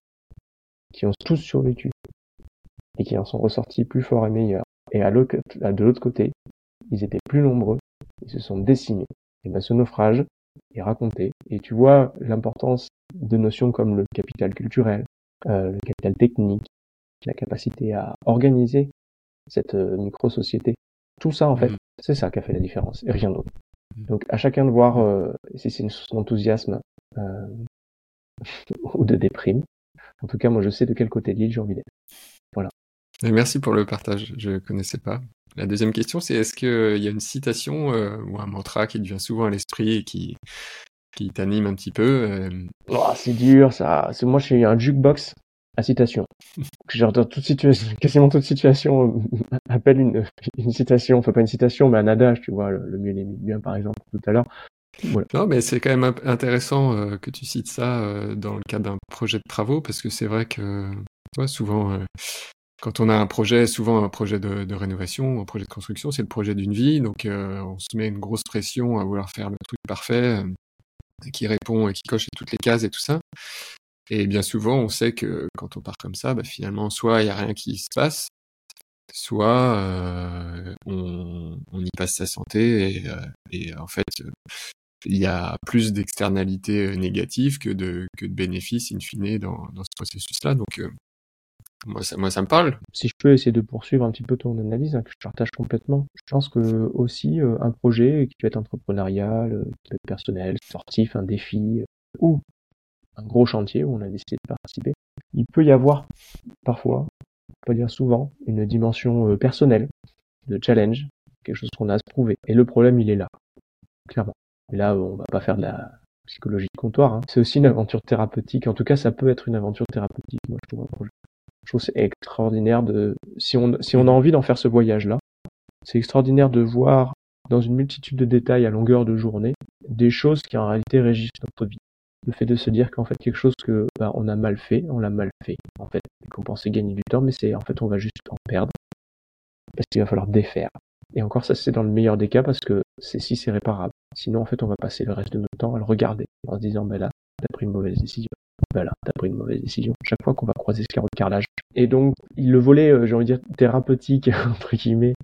qui ont tous survécu, et qui en sont ressortis plus forts et meilleurs, et à de l'autre côté, ils étaient plus nombreux, ils se sont décimés. Et ben ce naufrage est raconté, et tu vois l'importance de notions comme le capital culturel, euh, le capital technique, la capacité à organiser cette euh, micro-société. Tout ça, en fait, mm. c'est ça qui a fait la différence, et rien d'autre. Mm. Donc, à chacun de voir euh, si c'est son enthousiasme euh, ou de déprime. En tout cas, moi, je sais de quel côté de l'île j'ai envie d'être. Voilà. merci pour le partage. Je connaissais pas. La deuxième question, c'est est-ce qu'il y a une citation ou un mantra qui devient souvent à l'esprit et qui, qui t'anime un petit peu. Euh. Oh, c'est dur, ça. Moi, je suis un jukebox à citation. Genre, toute situation, quasiment toute situation euh, appelle une, une citation. Enfin, pas une citation, mais un adage, tu vois, le, mieux les bien, par exemple, tout à l'heure. Non, mais c'est quand même intéressant euh, que tu cites ça dans le cadre d'un projet de travaux, parce que c'est vrai que ouais, souvent, quand on a un projet, souvent un projet de, de rénovation, un projet de construction, c'est le projet d'une vie, donc on se met une grosse pression à vouloir faire le truc parfait qui répond et qui coche toutes les cases et tout ça. Et bien souvent, on sait que quand on part comme ça, bah, finalement, soit il n'y a rien qui se passe, soit euh, on, y passe sa santé et, euh, en fait, il y a plus d'externalités négatives que de, bénéfices in fine dans, ce processus-là. Donc, euh, moi ça, moi, ça me parle. Si je peux essayer de poursuivre un petit peu ton analyse, hein, que je partage complètement. Je pense que aussi euh, un projet qui peut être entrepreneurial, euh, qui peut être personnel, sportif, un défi, euh, ou un gros chantier où on a décidé de participer, il peut y avoir parfois, on peut dire souvent, une dimension personnelle, de challenge, quelque chose qu'on a à se prouver. Et le problème, il est là, clairement. Et là, on va pas faire de la psychologie de comptoir. Hein. C'est aussi une aventure thérapeutique. En tout cas, ça peut être une aventure thérapeutique, moi, je trouve, un projet. Je trouve c'est extraordinaire de, si on, si on a envie d'en faire ce voyage-là, c'est extraordinaire de voir dans une multitude de détails à longueur de journée des choses qui en réalité régissent notre vie. Le fait de se dire qu'en fait quelque chose que bah, on a mal fait, on l'a mal fait. En fait, qu'on pensait gagner du temps, mais c'est en fait on va juste en perdre parce qu'il va falloir défaire. Et encore ça c'est dans le meilleur des cas parce que c'est si c'est réparable. Sinon en fait on va passer le reste de notre temps à le regarder en se disant ben là t'as pris une mauvaise décision voilà, t'as pris une mauvaise décision. Chaque fois qu'on va croiser ce carreau de carrelage. Et donc, le volet, euh, j'ai envie de dire, thérapeutique, entre guillemets,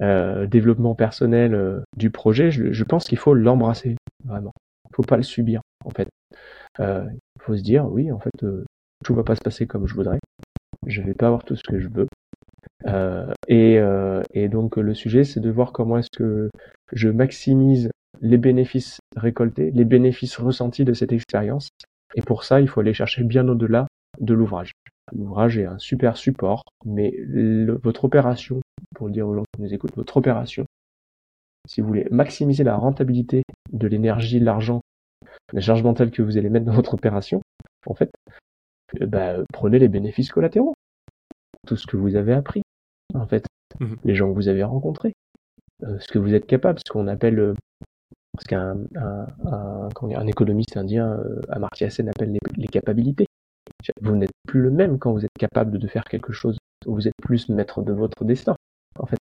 euh, développement personnel euh, du projet, je, pense qu'il faut l'embrasser, vraiment. Il faut pas le subir, en fait. Il faut se dire, oui, en fait, tout va pas se passer comme je voudrais. Je vais pas avoir tout ce que je veux. Et, et, donc, le sujet, c'est de voir comment est-ce que je maximise les bénéfices récoltés, les bénéfices ressentis de cette expérience et pour ça, il faut aller chercher bien au-delà de l'ouvrage. L'ouvrage est un super support, mais votre opération, pour le dire aux gens qui nous écoutent, votre opération, si vous voulez maximiser la rentabilité de l'énergie, de l'argent, la charge mentale que vous allez mettre dans votre opération, en fait, bah, prenez les bénéfices collatéraux. Tout ce que vous avez appris, en fait, mmh les gens que vous avez rencontrés, euh, ce que vous êtes capable, ce qu'on appelle euh, ce qu'un un, un, un, économiste indien, euh, Amartya Sen, appelle les, les capacités. Vous n'êtes plus le même quand vous êtes capable de faire quelque chose, vous êtes plus maître de votre destin, en fait.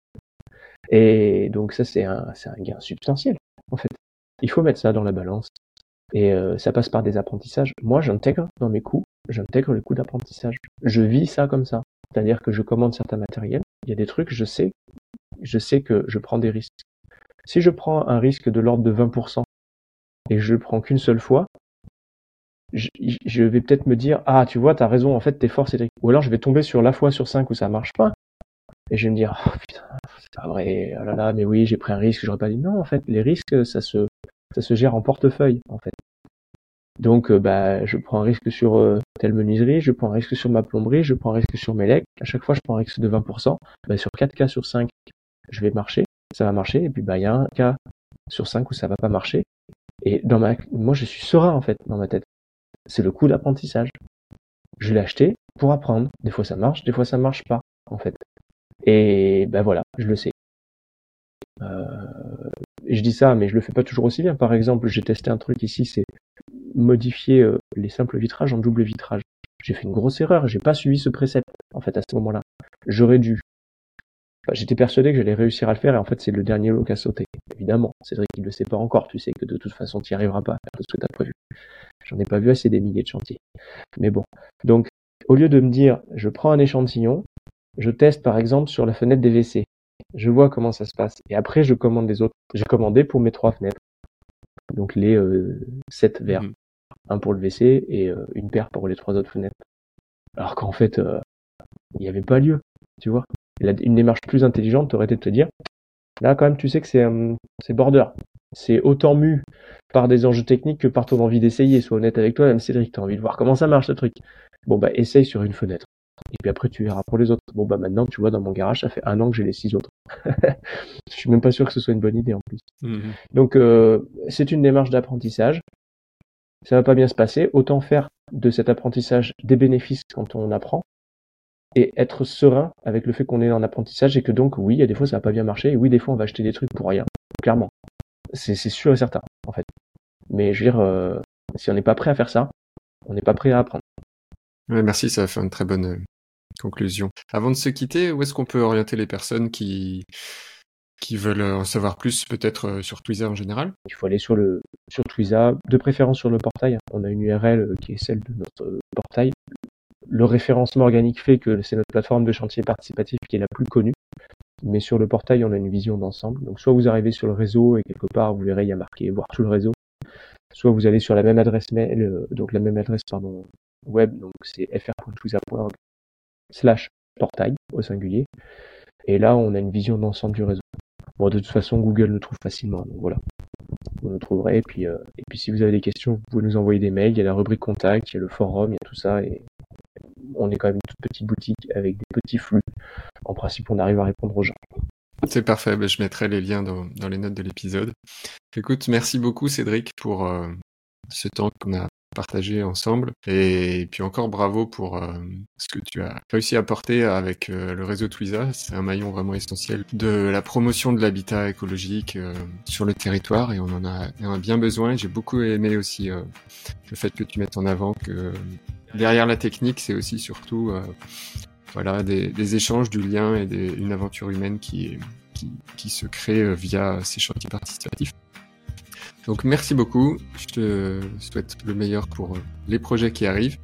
Et donc ça, c'est un, un gain substantiel, en fait. Il faut mettre ça dans la balance. Et euh, ça passe par des apprentissages. Moi, j'intègre dans mes coûts, j'intègre le coût d'apprentissage. Je vis ça comme ça. C'est-à-dire que je commande certains matériels. Il y a des trucs, je sais, je sais que je prends des risques. Si je prends un risque de l'ordre de 20% et je le prends qu'une seule fois, je, vais peut-être me dire ah tu vois t'as raison en fait t'es fort Cédric ou alors je vais tomber sur la fois sur cinq où ça marche pas et je vais me dire oh, putain c'est pas vrai oh là là mais oui j'ai pris un risque j'aurais pas dit non en fait les risques ça se ça se gère en portefeuille en fait Donc, euh, bah, je prends un risque sur euh, telle menuiserie, je prends un risque sur ma plomberie, je prends un risque sur mes legs. À chaque fois, je prends un risque de 20%. Bah, sur 4 cas sur 5, je vais marcher, ça va marcher. Et puis, bah, il y a un cas sur 5 où ça va pas marcher. Et dans ma, moi, je suis serein, en fait, dans ma tête. C'est le coup d'apprentissage. Je l'ai acheté pour apprendre. Des fois, ça marche, des fois, ça marche pas, en fait. Et ben voilà, je le sais. Euh, je dis ça, mais je le fais pas toujours aussi bien. Par exemple, j'ai testé un truc ici, c'est modifier euh, les simples vitrages en double vitrage. J'ai fait une grosse erreur, j'ai pas suivi ce précepte, en fait, à ce moment-là. J'aurais dû. J'étais persuadé que j'allais réussir à le faire, et en fait, c'est le dernier lot qui a sauté. Évidemment, Cédric, il le sait pas encore, tu sais que de toute façon, tu n'y arriveras pas à faire ce que tu as prévu. J'en ai pas vu assez des milliers de chantiers. Mais bon. Donc, au lieu de me dire, je prends un échantillon, je teste par exemple sur la fenêtre des WC. Je vois comment ça se passe. Et après, je commande les autres. J'ai commandé pour mes trois fenêtres. Donc les euh, sept verres. Mhm. Un pour le WC et euh, une paire pour les trois autres fenêtres. Alors qu'en fait, euh, il n'y avait pas lieu. Tu vois Une démarche plus intelligente aurait été de te dire, là quand même, tu sais que c'est c'est border. C'est autant mu par des enjeux techniques que par ton envie d'essayer. Sois honnête avec toi, même Cédric, t'as envie de voir comment ça marche ce truc. Bon bah essaye sur une fenêtre. Et puis après, tu verras pour les autres. Bon, bah maintenant, tu vois, dans mon garage, ça fait un an que j'ai les six autres. je suis même pas sûr que ce soit une bonne idée en plus. Mhm. Donc, euh, c'est une démarche d'apprentissage. Ça va pas bien se passer. Autant faire de cet apprentissage des bénéfices quand on apprend et être serein avec le fait qu'on est en apprentissage et que donc, oui, il y a des fois, ça va pas bien marcher. Et oui, des fois, on va acheter des trucs pour rien. Clairement. C'est sûr et certain, en fait. Mais je veux dire, euh, si on n'est pas prêt à faire ça, on n'est pas prêt à apprendre. merci, ça fait une très bonne, euh, conclusion. Avant de se quitter, où est-ce qu'on peut orienter les personnes qui, qui veulent en savoir plus, peut-être euh, sur Twiza en général? Il faut aller sur le sur Twiza, de préférence sur le portail. On a une URL euh, qui est celle de notre euh, portail. Le référencement organique fait que c'est notre plateforme de chantier participatif qui est la plus connue. Mais sur le portail, on a une vision d'ensemble. Donc soit vous arrivez sur le réseau et quelque part vous verrez il y a marqué voir tout le réseau. Soit vous allez sur la même adresse mail, donc la même adresse pardon web, donc c'est fr.twiza.org slash portail au singulier. Et là, on a une vision d'ensemble du réseau. Bon, de toute façon, Google nous trouve facilement, donc voilà. Vous nous trouverez. Et puis, euh, et puis, si vous avez des questions, vous pouvez nous envoyer des mails. Il y a la rubrique contact, il y a le forum, il y a tout ça. On est quand même une toute petite boutique avec des petits flux. En principe, on arrive à répondre aux gens. C'est parfait. Ben, je mettrai les liens dans, les notes de l'épisode. Écoute, merci beaucoup, Cédric, pour euh, ce temps qu'on a partager ensemble. Et puis encore bravo pour euh, ce que tu as réussi à porter avec euh, le réseau Twiza. C'est un maillon vraiment essentiel de la promotion de l'habitat écologique euh, sur le territoire et on en a, bien besoin. J'ai beaucoup aimé aussi le fait que tu mettes en avant que derrière la technique, c'est aussi surtout voilà des, échanges, du lien et une aventure humaine qui se crée via ces chantiers participatifs. Donc merci beaucoup. Je te souhaite le meilleur pour euh, les projets qui arrivent.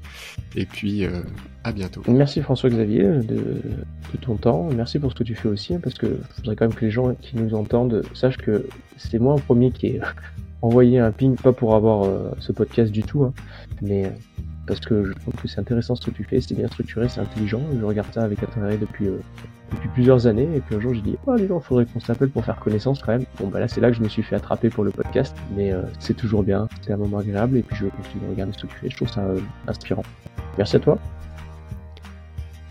Et puis euh, à bientôt. Merci François-Xavier de, de, ton temps. Merci pour ce que tu fais aussi, hein, parce que je voudrais quand même que les gens qui nous entendent sachent que c'est moi en premier qui ai envoyé un ping, pas pour avoir euh, ce podcast du tout, hein, mais parce que je trouve que c'est intéressant ce que tu fais, c'est bien structuré, c'est intelligent. Je regarde ça avec intérêt depuis depuis plusieurs années. Et puis un jour, j'ai dit, oh, dis donc, faudrait qu'on s'appelle pour faire connaissance quand même. Bon, bah là, c'est là que je me suis fait attraper pour le podcast. Mais euh, c'est toujours bien, c'est un moment agréable. Et puis, je continue de regarder ce que tu fais. Je trouve ça euh, inspirant. Merci à toi.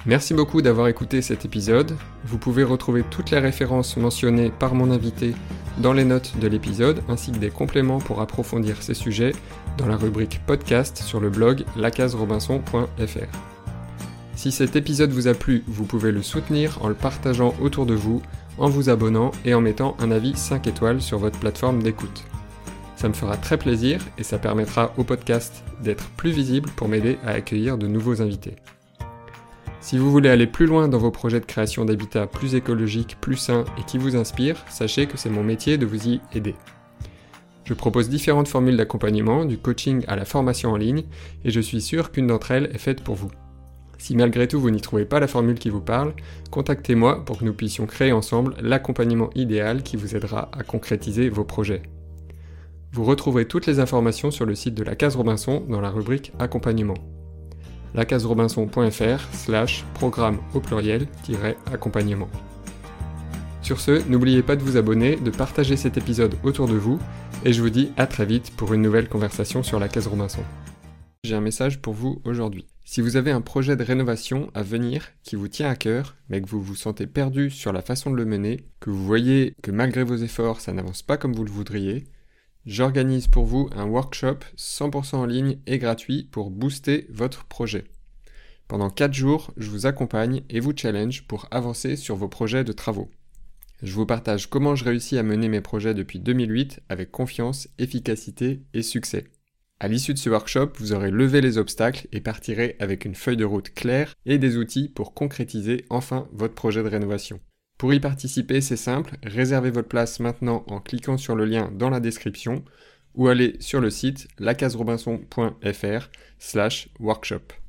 Merci beaucoup d'avoir écouté cet épisode. Vous pouvez retrouver toutes les références mentionnées par mon invité dans les notes de l'épisode, ainsi que des compléments pour approfondir ces sujets dans la rubrique podcast sur le blog lacaserobinson.fr. Si cet épisode vous a plu, vous pouvez le soutenir en le partageant autour de vous, en vous abonnant et en mettant un avis 5 étoiles sur votre plateforme d'écoute. Ça me fera très plaisir et ça permettra au podcast d'être plus visible pour m'aider à accueillir de nouveaux invités. Si vous voulez aller plus loin dans vos projets de création d'habitat plus écologiques, plus sains et qui vous inspirent, sachez que c'est mon métier de vous y aider. Je propose différentes formules d'accompagnement, du coaching à la formation en ligne, et je suis sûr qu'une d'entre elles est faite pour vous. Si malgré tout vous n'y trouvez pas la formule qui vous parle, contactez-moi pour que nous puissions créer ensemble l'accompagnement idéal qui vous aidera à concrétiser vos projets. Vous retrouverez toutes les informations sur le site de la Case Robinson dans la rubrique Accompagnement. lacaserobinson.fr slash programme au pluriel accompagnement. Sur ce, n'oubliez pas de vous abonner, de partager cet épisode autour de vous et je vous dis à très vite pour une nouvelle conversation sur la case Robinson. J'ai un message pour vous aujourd'hui. Si vous avez un projet de rénovation à venir qui vous tient à cœur, mais que vous vous sentez perdu sur la façon de le mener, que vous voyez que malgré vos efforts ça n'avance pas comme vous le voudriez, j'organise pour vous un workshop 100% en ligne et gratuit pour booster votre projet. Pendant 4 jours, je vous accompagne et vous challenge pour avancer sur vos projets de travaux. Je vous partage comment je réussis à mener mes projets depuis 2008 avec confiance, efficacité et succès. À l'issue de ce workshop, vous aurez levé les obstacles et partirez avec une feuille de route claire et des outils pour concrétiser enfin votre projet de rénovation. Pour y participer, c'est simple, réservez votre place maintenant en cliquant sur le lien dans la description ou allez sur le site lacaserobinson.fr slash workshop.